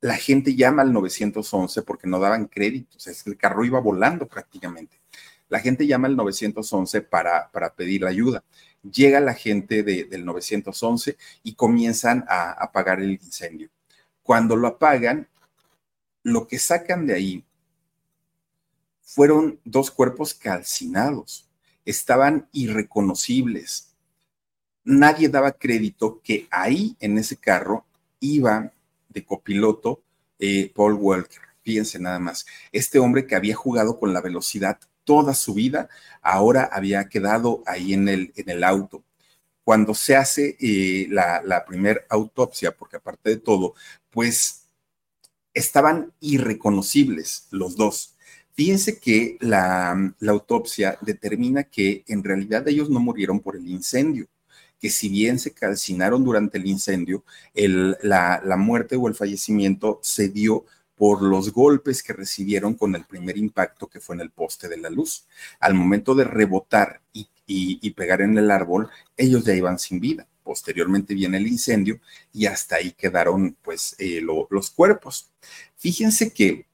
C: La gente llama al 911 porque no daban créditos. Es que el carro iba volando prácticamente. La gente llama al 911 para, para pedir ayuda. Llega la gente del 911 y comienzan a apagar el incendio. Cuando lo apagan, lo que sacan de ahí fueron dos cuerpos calcinados estaban irreconocibles. Nadie daba crédito que ahí en ese carro iba copiloto eh, Paul Walker. Fíjense nada más, este hombre que había jugado con la velocidad toda su vida, ahora había quedado ahí en el, en el auto. Cuando se hace eh, la, la primera autopsia, porque aparte de todo, pues estaban irreconocibles los dos. Fíjense que la, autopsia determina que en realidad ellos no murieron por el incendio, que si bien se calcinaron durante el incendio, la, la muerte o el fallecimiento se dio por los golpes que recibieron con el primer impacto que fue en el poste de la luz. Al momento de rebotar y, pegar en el árbol, ellos ya iban sin vida. Posteriormente viene el incendio y hasta ahí quedaron pues eh, los cuerpos. Fíjense que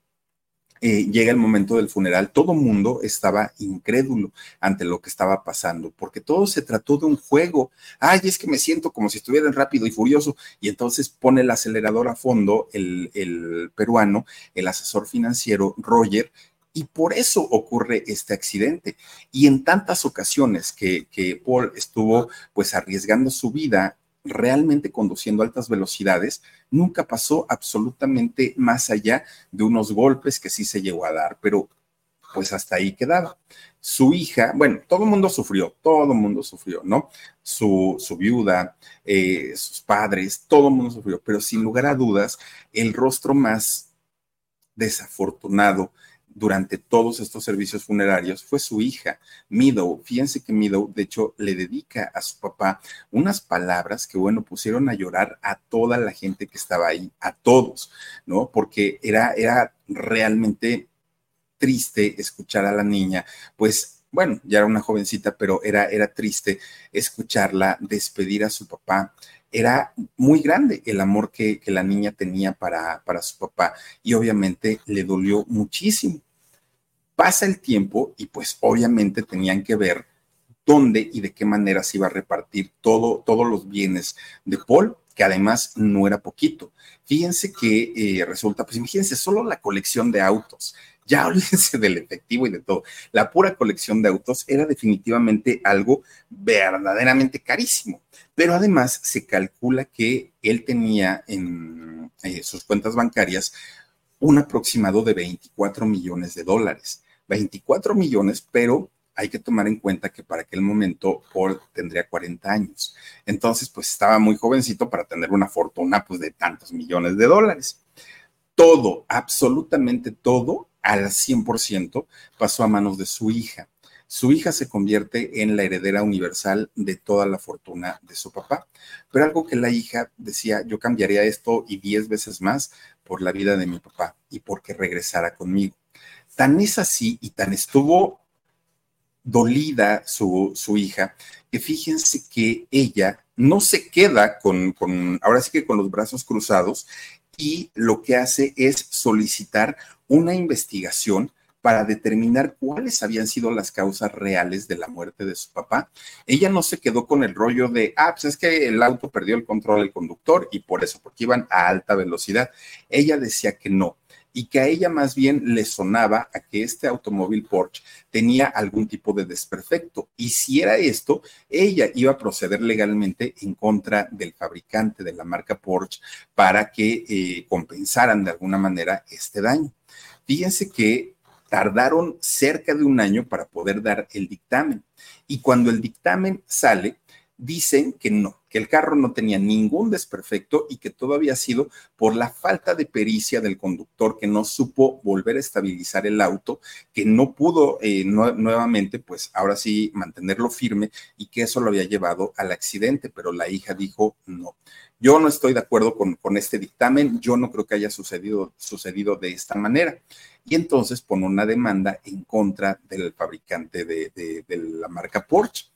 C: eh, llega el momento del funeral, todo mundo estaba incrédulo ante lo que estaba pasando, porque todo se trató de un juego. Ay, es que me siento como si estuviera en rápido y furioso. Y entonces pone el acelerador a fondo el, peruano, el asesor financiero Roger, y por eso ocurre este accidente. Y en tantas ocasiones que, que, Paul estuvo pues arriesgando su vida realmente conduciendo a altas velocidades, nunca pasó absolutamente más allá de unos golpes que sí se llegó a dar, pero pues hasta ahí quedaba. Su hija, bueno, todo el mundo sufrió, todo el mundo sufrió, ¿no? Su, su viuda, eh, sus padres, todo el mundo sufrió, pero sin lugar a dudas, el rostro más desafortunado durante todos estos servicios funerarios fue su hija, Meadow. Fíjense que Meadow, de hecho, le dedica a su papá unas palabras que, bueno, pusieron a llorar a toda la gente que estaba ahí, a todos, ¿no? Porque era, era realmente triste escuchar a la niña, pues bueno, ya era una jovencita, pero era, era triste escucharla despedir a su papá. Era muy grande el amor que, la niña tenía para, para su papá y obviamente le dolió muchísimo. Pasa el tiempo y pues obviamente tenían que ver dónde y de qué manera se iba a repartir todo, todos los bienes de Paul, que además no era poquito. Fíjense que eh, resulta, pues imagínense, solo la colección de autos, ya *laughs* olvídense del efectivo y de todo, la pura colección de autos era definitivamente algo verdaderamente carísimo, pero además se calcula que él tenía en eh, sus cuentas bancarias un aproximado de 24 millones de dólares. 24 millones, pero hay que tomar en cuenta que para aquel momento Paul tendría 40 años. Entonces, pues estaba muy jovencito para tener una fortuna pues de tantos millones de dólares. Todo, absolutamente todo, al 100% pasó a manos de su hija. su hija se convierte en la heredera universal de toda la fortuna de su papá. Pero algo que la hija decía, yo cambiaría esto y diez veces más por la vida de mi papá y porque regresara conmigo. Tan es así y tan estuvo dolida su, su hija, que fíjense que ella no se queda con, con, ahora sí que con los brazos cruzados y lo que hace es solicitar una investigación para determinar cuáles habían sido las causas reales de la muerte de su papá. Ella no se quedó con el rollo de, ah, pues es que el auto perdió el control del conductor y por eso, porque iban a alta velocidad. Ella decía que no y que a ella más bien le sonaba a que este automóvil Porsche tenía algún tipo de desperfecto. Y si era esto, ella iba a proceder legalmente en contra del fabricante de la marca Porsche para que eh, compensaran de alguna manera este daño. Fíjense que tardaron cerca de un año para poder dar el dictamen. Y cuando el dictamen sale, dicen que no, que el carro no tenía ningún desperfecto y que todo había sido por la falta de pericia del conductor que no supo volver a estabilizar el auto, que no pudo eh, nuevamente, pues ahora sí, mantenerlo firme y que eso lo había llevado al accidente, pero la hija dijo no. Yo no estoy de acuerdo con, con este dictamen, yo no creo que haya sucedido, sucedido de esta manera y entonces pone una demanda en contra del fabricante de, la marca Porsche.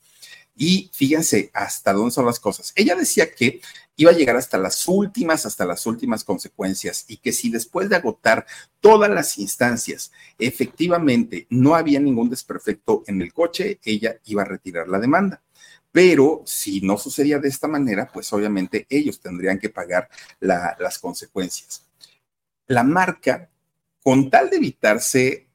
C: Y fíjense hasta dónde son las cosas. Ella decía que iba a llegar hasta las últimas, hasta las últimas consecuencias y que si después de agotar todas las instancias, efectivamente no había ningún desperfecto en el coche, ella iba a retirar la demanda. Pero si no sucedía de esta manera, pues obviamente ellos tendrían que pagar las consecuencias. La marca con tal de evitarse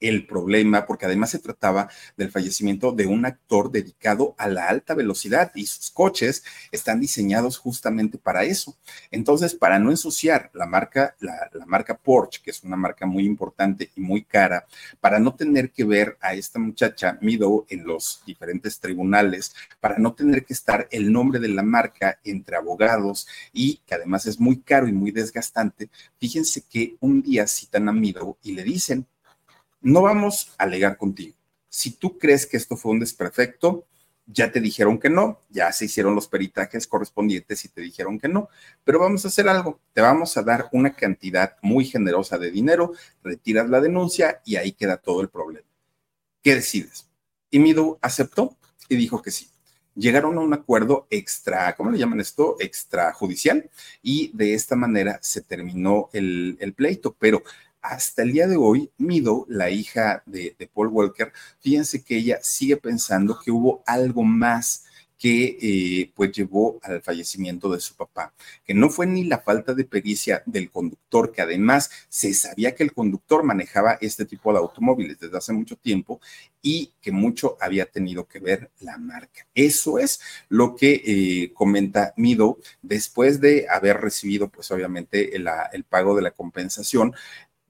C: el problema, porque además se trataba del fallecimiento de un actor dedicado a la alta velocidad y sus coches están diseñados justamente para eso. Entonces, para no ensuciar la marca, la, marca Porsche, que es una marca muy importante y muy cara, para no tener que ver a esta muchacha Mido en los diferentes tribunales, para no tener que estar el nombre de la marca entre abogados y que además es muy caro y muy desgastante, fíjense que un día citan a Mido y le dicen, no vamos a alegar contigo. Si tú crees que esto fue un desperfecto, ya te dijeron que no, ya se hicieron los peritajes correspondientes y te dijeron que no, pero vamos a hacer algo, te vamos a dar una cantidad muy generosa de dinero, retiras la denuncia y ahí queda todo el problema. ¿Qué decides? Y Mido aceptó y dijo que sí. Llegaron a un acuerdo extra, ¿cómo le llaman esto? Extrajudicial y de esta manera se terminó el, el pleito, pero hasta el día de hoy, Mido, la hija de, Paul Walker, fíjense que ella sigue pensando que hubo algo más que eh, pues llevó al fallecimiento de su papá, que no fue ni la falta de pericia del conductor, que además se sabía que el conductor manejaba este tipo de automóviles desde hace mucho tiempo y que mucho había tenido que ver la marca. Eso es lo que eh, comenta Mido después de haber recibido pues obviamente el pago de la compensación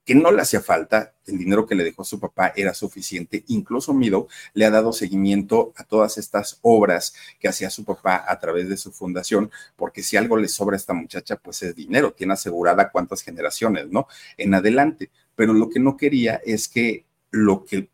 C: que no le hacía falta, el dinero que le dejó su papá era suficiente. Incluso Mido le ha dado seguimiento a todas estas obras que hacía su papá a través de su fundación, porque si algo le sobra a esta muchacha, pues es dinero, tiene asegurada cuántas generaciones, ¿no? En adelante. Pero lo que no quería es que lo que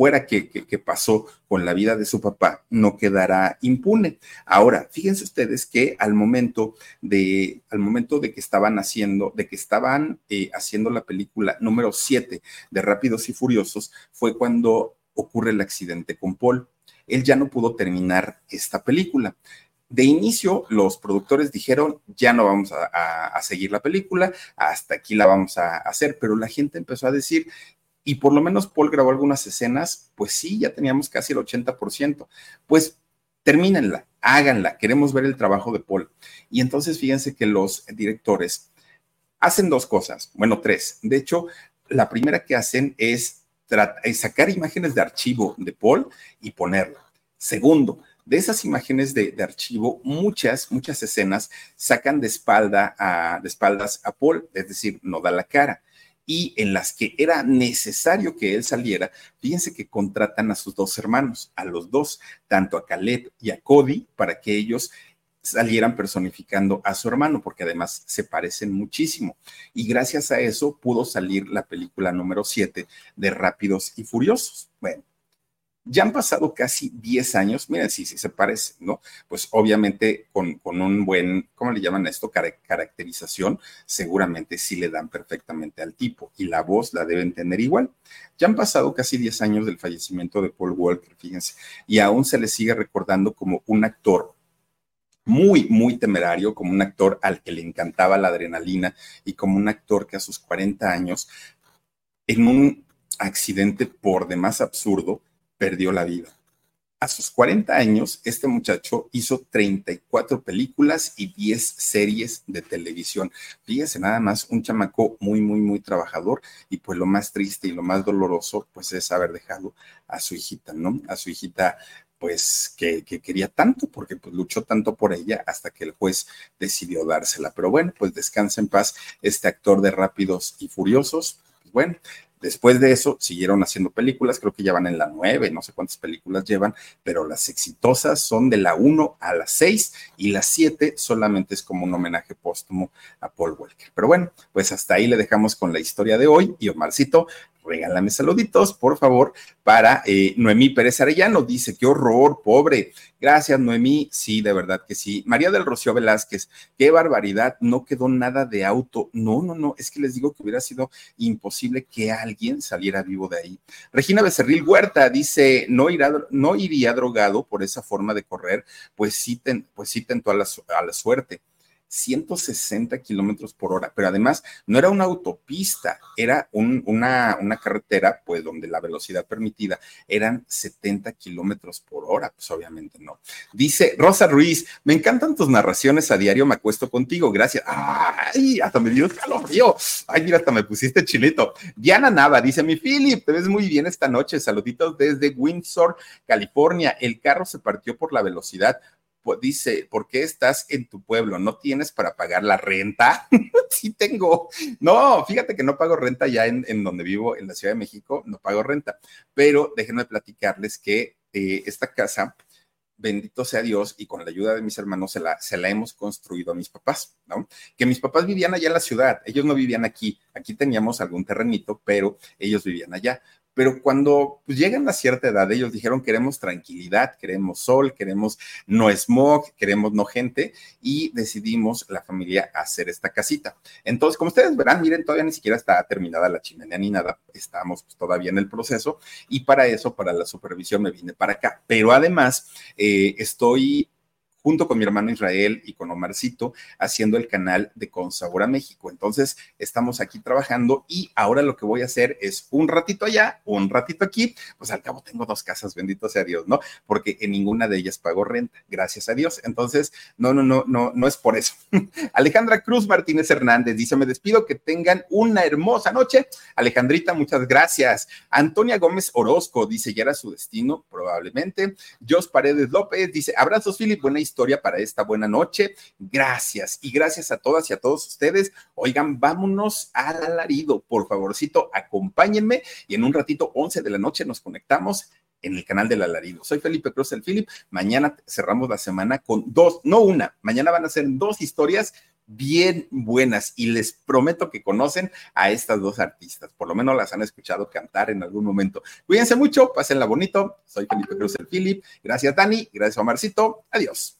C: fuera que, pasó con la vida de su papá no quedará impune. Ahora, fíjense ustedes que al momento de, al momento de que estaban haciendo, de que estaban eh, haciendo la película número 7 de Rápidos y Furiosos, fue cuando ocurre el accidente con Paul. Él ya no pudo terminar esta película. De inicio, los productores dijeron, ya no vamos a, a, seguir la película, hasta aquí la vamos a hacer, pero la gente empezó a decir, y por lo menos Paul grabó algunas escenas, pues sí, ya teníamos casi el 80%. Pues termínenla, háganla, queremos ver el trabajo de Paul. Y entonces fíjense que los directores hacen dos cosas, bueno, tres. De hecho, la primera que hacen es, sacar imágenes de archivo de Paul y ponerla. Segundo, de esas imágenes de, archivo, muchas, muchas escenas sacan de, espalda a, de espaldas a Paul, es decir, no da la cara y en las que era necesario que él saliera, fíjense que contratan a sus dos hermanos, a los dos, tanto a Caleb y a Cody, para que ellos salieran personificando a su hermano, porque además se parecen muchísimo. Y gracias a eso pudo salir la película número 7 de Rápidos y Furiosos. Bueno, Ya han pasado casi 10 años, miren, sí, sí se parece, ¿no? Pues obviamente con, un buen, ¿cómo le llaman a esto? caracterización, seguramente sí le dan perfectamente al tipo y la voz la deben tener igual. Ya han pasado casi 10 años del fallecimiento de Paul Walker, fíjense, y aún se le sigue recordando como un actor muy, muy temerario, como un actor al que le encantaba la adrenalina y como un actor que a sus 40 años, en un accidente por demás absurdo, perdió la vida. A sus 40 años, este muchacho hizo 34 películas y 10 series de televisión. Fíjese nada más, un chamaco muy, muy, muy trabajador y pues lo más triste y lo más doloroso pues es haber dejado a su hijita, ¿no? A su hijita pues que, quería tanto, porque pues luchó tanto por ella hasta que el juez decidió dársela. Pero bueno, pues descansa en paz este actor de Rápidos y Furiosos. Pues bueno, Después de eso, siguieron haciendo películas, creo que ya van en la nueve, no sé cuántas películas llevan, pero las exitosas son de la uno a la seis y la siete solamente es como un homenaje póstumo a Paul Walker. Pero bueno, pues hasta ahí le dejamos con la historia de hoy y Omarcito, regálame saluditos, por favor, para eh, Noemí Pérez Arellano. Dice, qué horror, pobre. Gracias, Noemí. Sí, de verdad que sí. María del Rocío Velázquez, qué barbaridad, no quedó nada de auto. No, no, no, es que les digo que hubiera sido imposible que alguien saliera vivo de ahí. Regina Becerril Huerta dice, no, irá, no iría drogado por esa forma de correr, pues sí, pues sí tentó a la, a la suerte. 160 kilómetros por hora, pero además no era una autopista, era una, carretera, pues donde la velocidad permitida eran 70 kilómetros por hora, pues obviamente no. Dice Rosa Ruiz, me encantan tus narraciones a diario, me acuesto contigo, gracias. Ay, hasta me dio calor, Ay, mira, hasta me pusiste chilito. Diana Nava dice, mi Philip, te ves muy bien esta noche, saluditos desde Windsor, California. El carro se partió por la velocidad dice, ¿por qué estás en tu pueblo? ¿No tienes para pagar la renta? *laughs* sí tengo. No, fíjate que no pago renta ya en, donde vivo, en la Ciudad de México, no pago renta. Pero déjenme platicarles que eh, esta casa, bendito sea Dios, y con la ayuda de mis hermanos se la, se la hemos construido a mis papás, ¿no? Que mis papás vivían allá en la ciudad, ellos no vivían aquí, aquí teníamos algún terrenito, pero ellos vivían allá pero cuando pues, llegan a cierta edad, ellos dijeron queremos tranquilidad, queremos sol, queremos no smog, queremos no gente, y decidimos la familia hacer esta casita. Entonces, como ustedes verán, miren, todavía ni siquiera está terminada la chimenea ni nada, estamos pues, todavía en el proceso, y para eso, para la supervisión, me vine para acá. Pero además, eh, estoy junto con mi hermano Israel y con Omarcito, haciendo el canal de Con Sabor a México. Entonces, estamos aquí trabajando y ahora lo que voy a hacer es un ratito allá, un ratito aquí, pues al cabo tengo dos casas, bendito sea Dios, ¿no? Porque en ninguna de ellas pago renta, gracias a Dios. Entonces, no, no, no, no, no es por eso. *laughs* Alejandra Cruz Martínez Hernández dice, me despido, que tengan una hermosa noche. Alejandrita, muchas gracias. Antonia Gómez Orozco dice, ya era su destino, probablemente. Jos Paredes López dice, abrazos, Philip, buena historia para esta buena noche. Gracias y gracias a todas y a todos ustedes. Oigan, vámonos al alarido. Por favorcito, acompáñenme y en un ratito, 11 de la noche, nos conectamos en el canal del alarido. Soy Felipe Cruz, el Philip. Mañana cerramos la semana con dos, no una, mañana van a ser dos historias bien buenas y les prometo que conocen a estas dos artistas, por lo menos las han escuchado cantar en algún momento. Cuídense mucho, pásenla bonito. Soy Felipe Cruz, el Philip. Gracias Dani, gracias Omarcito. Adiós.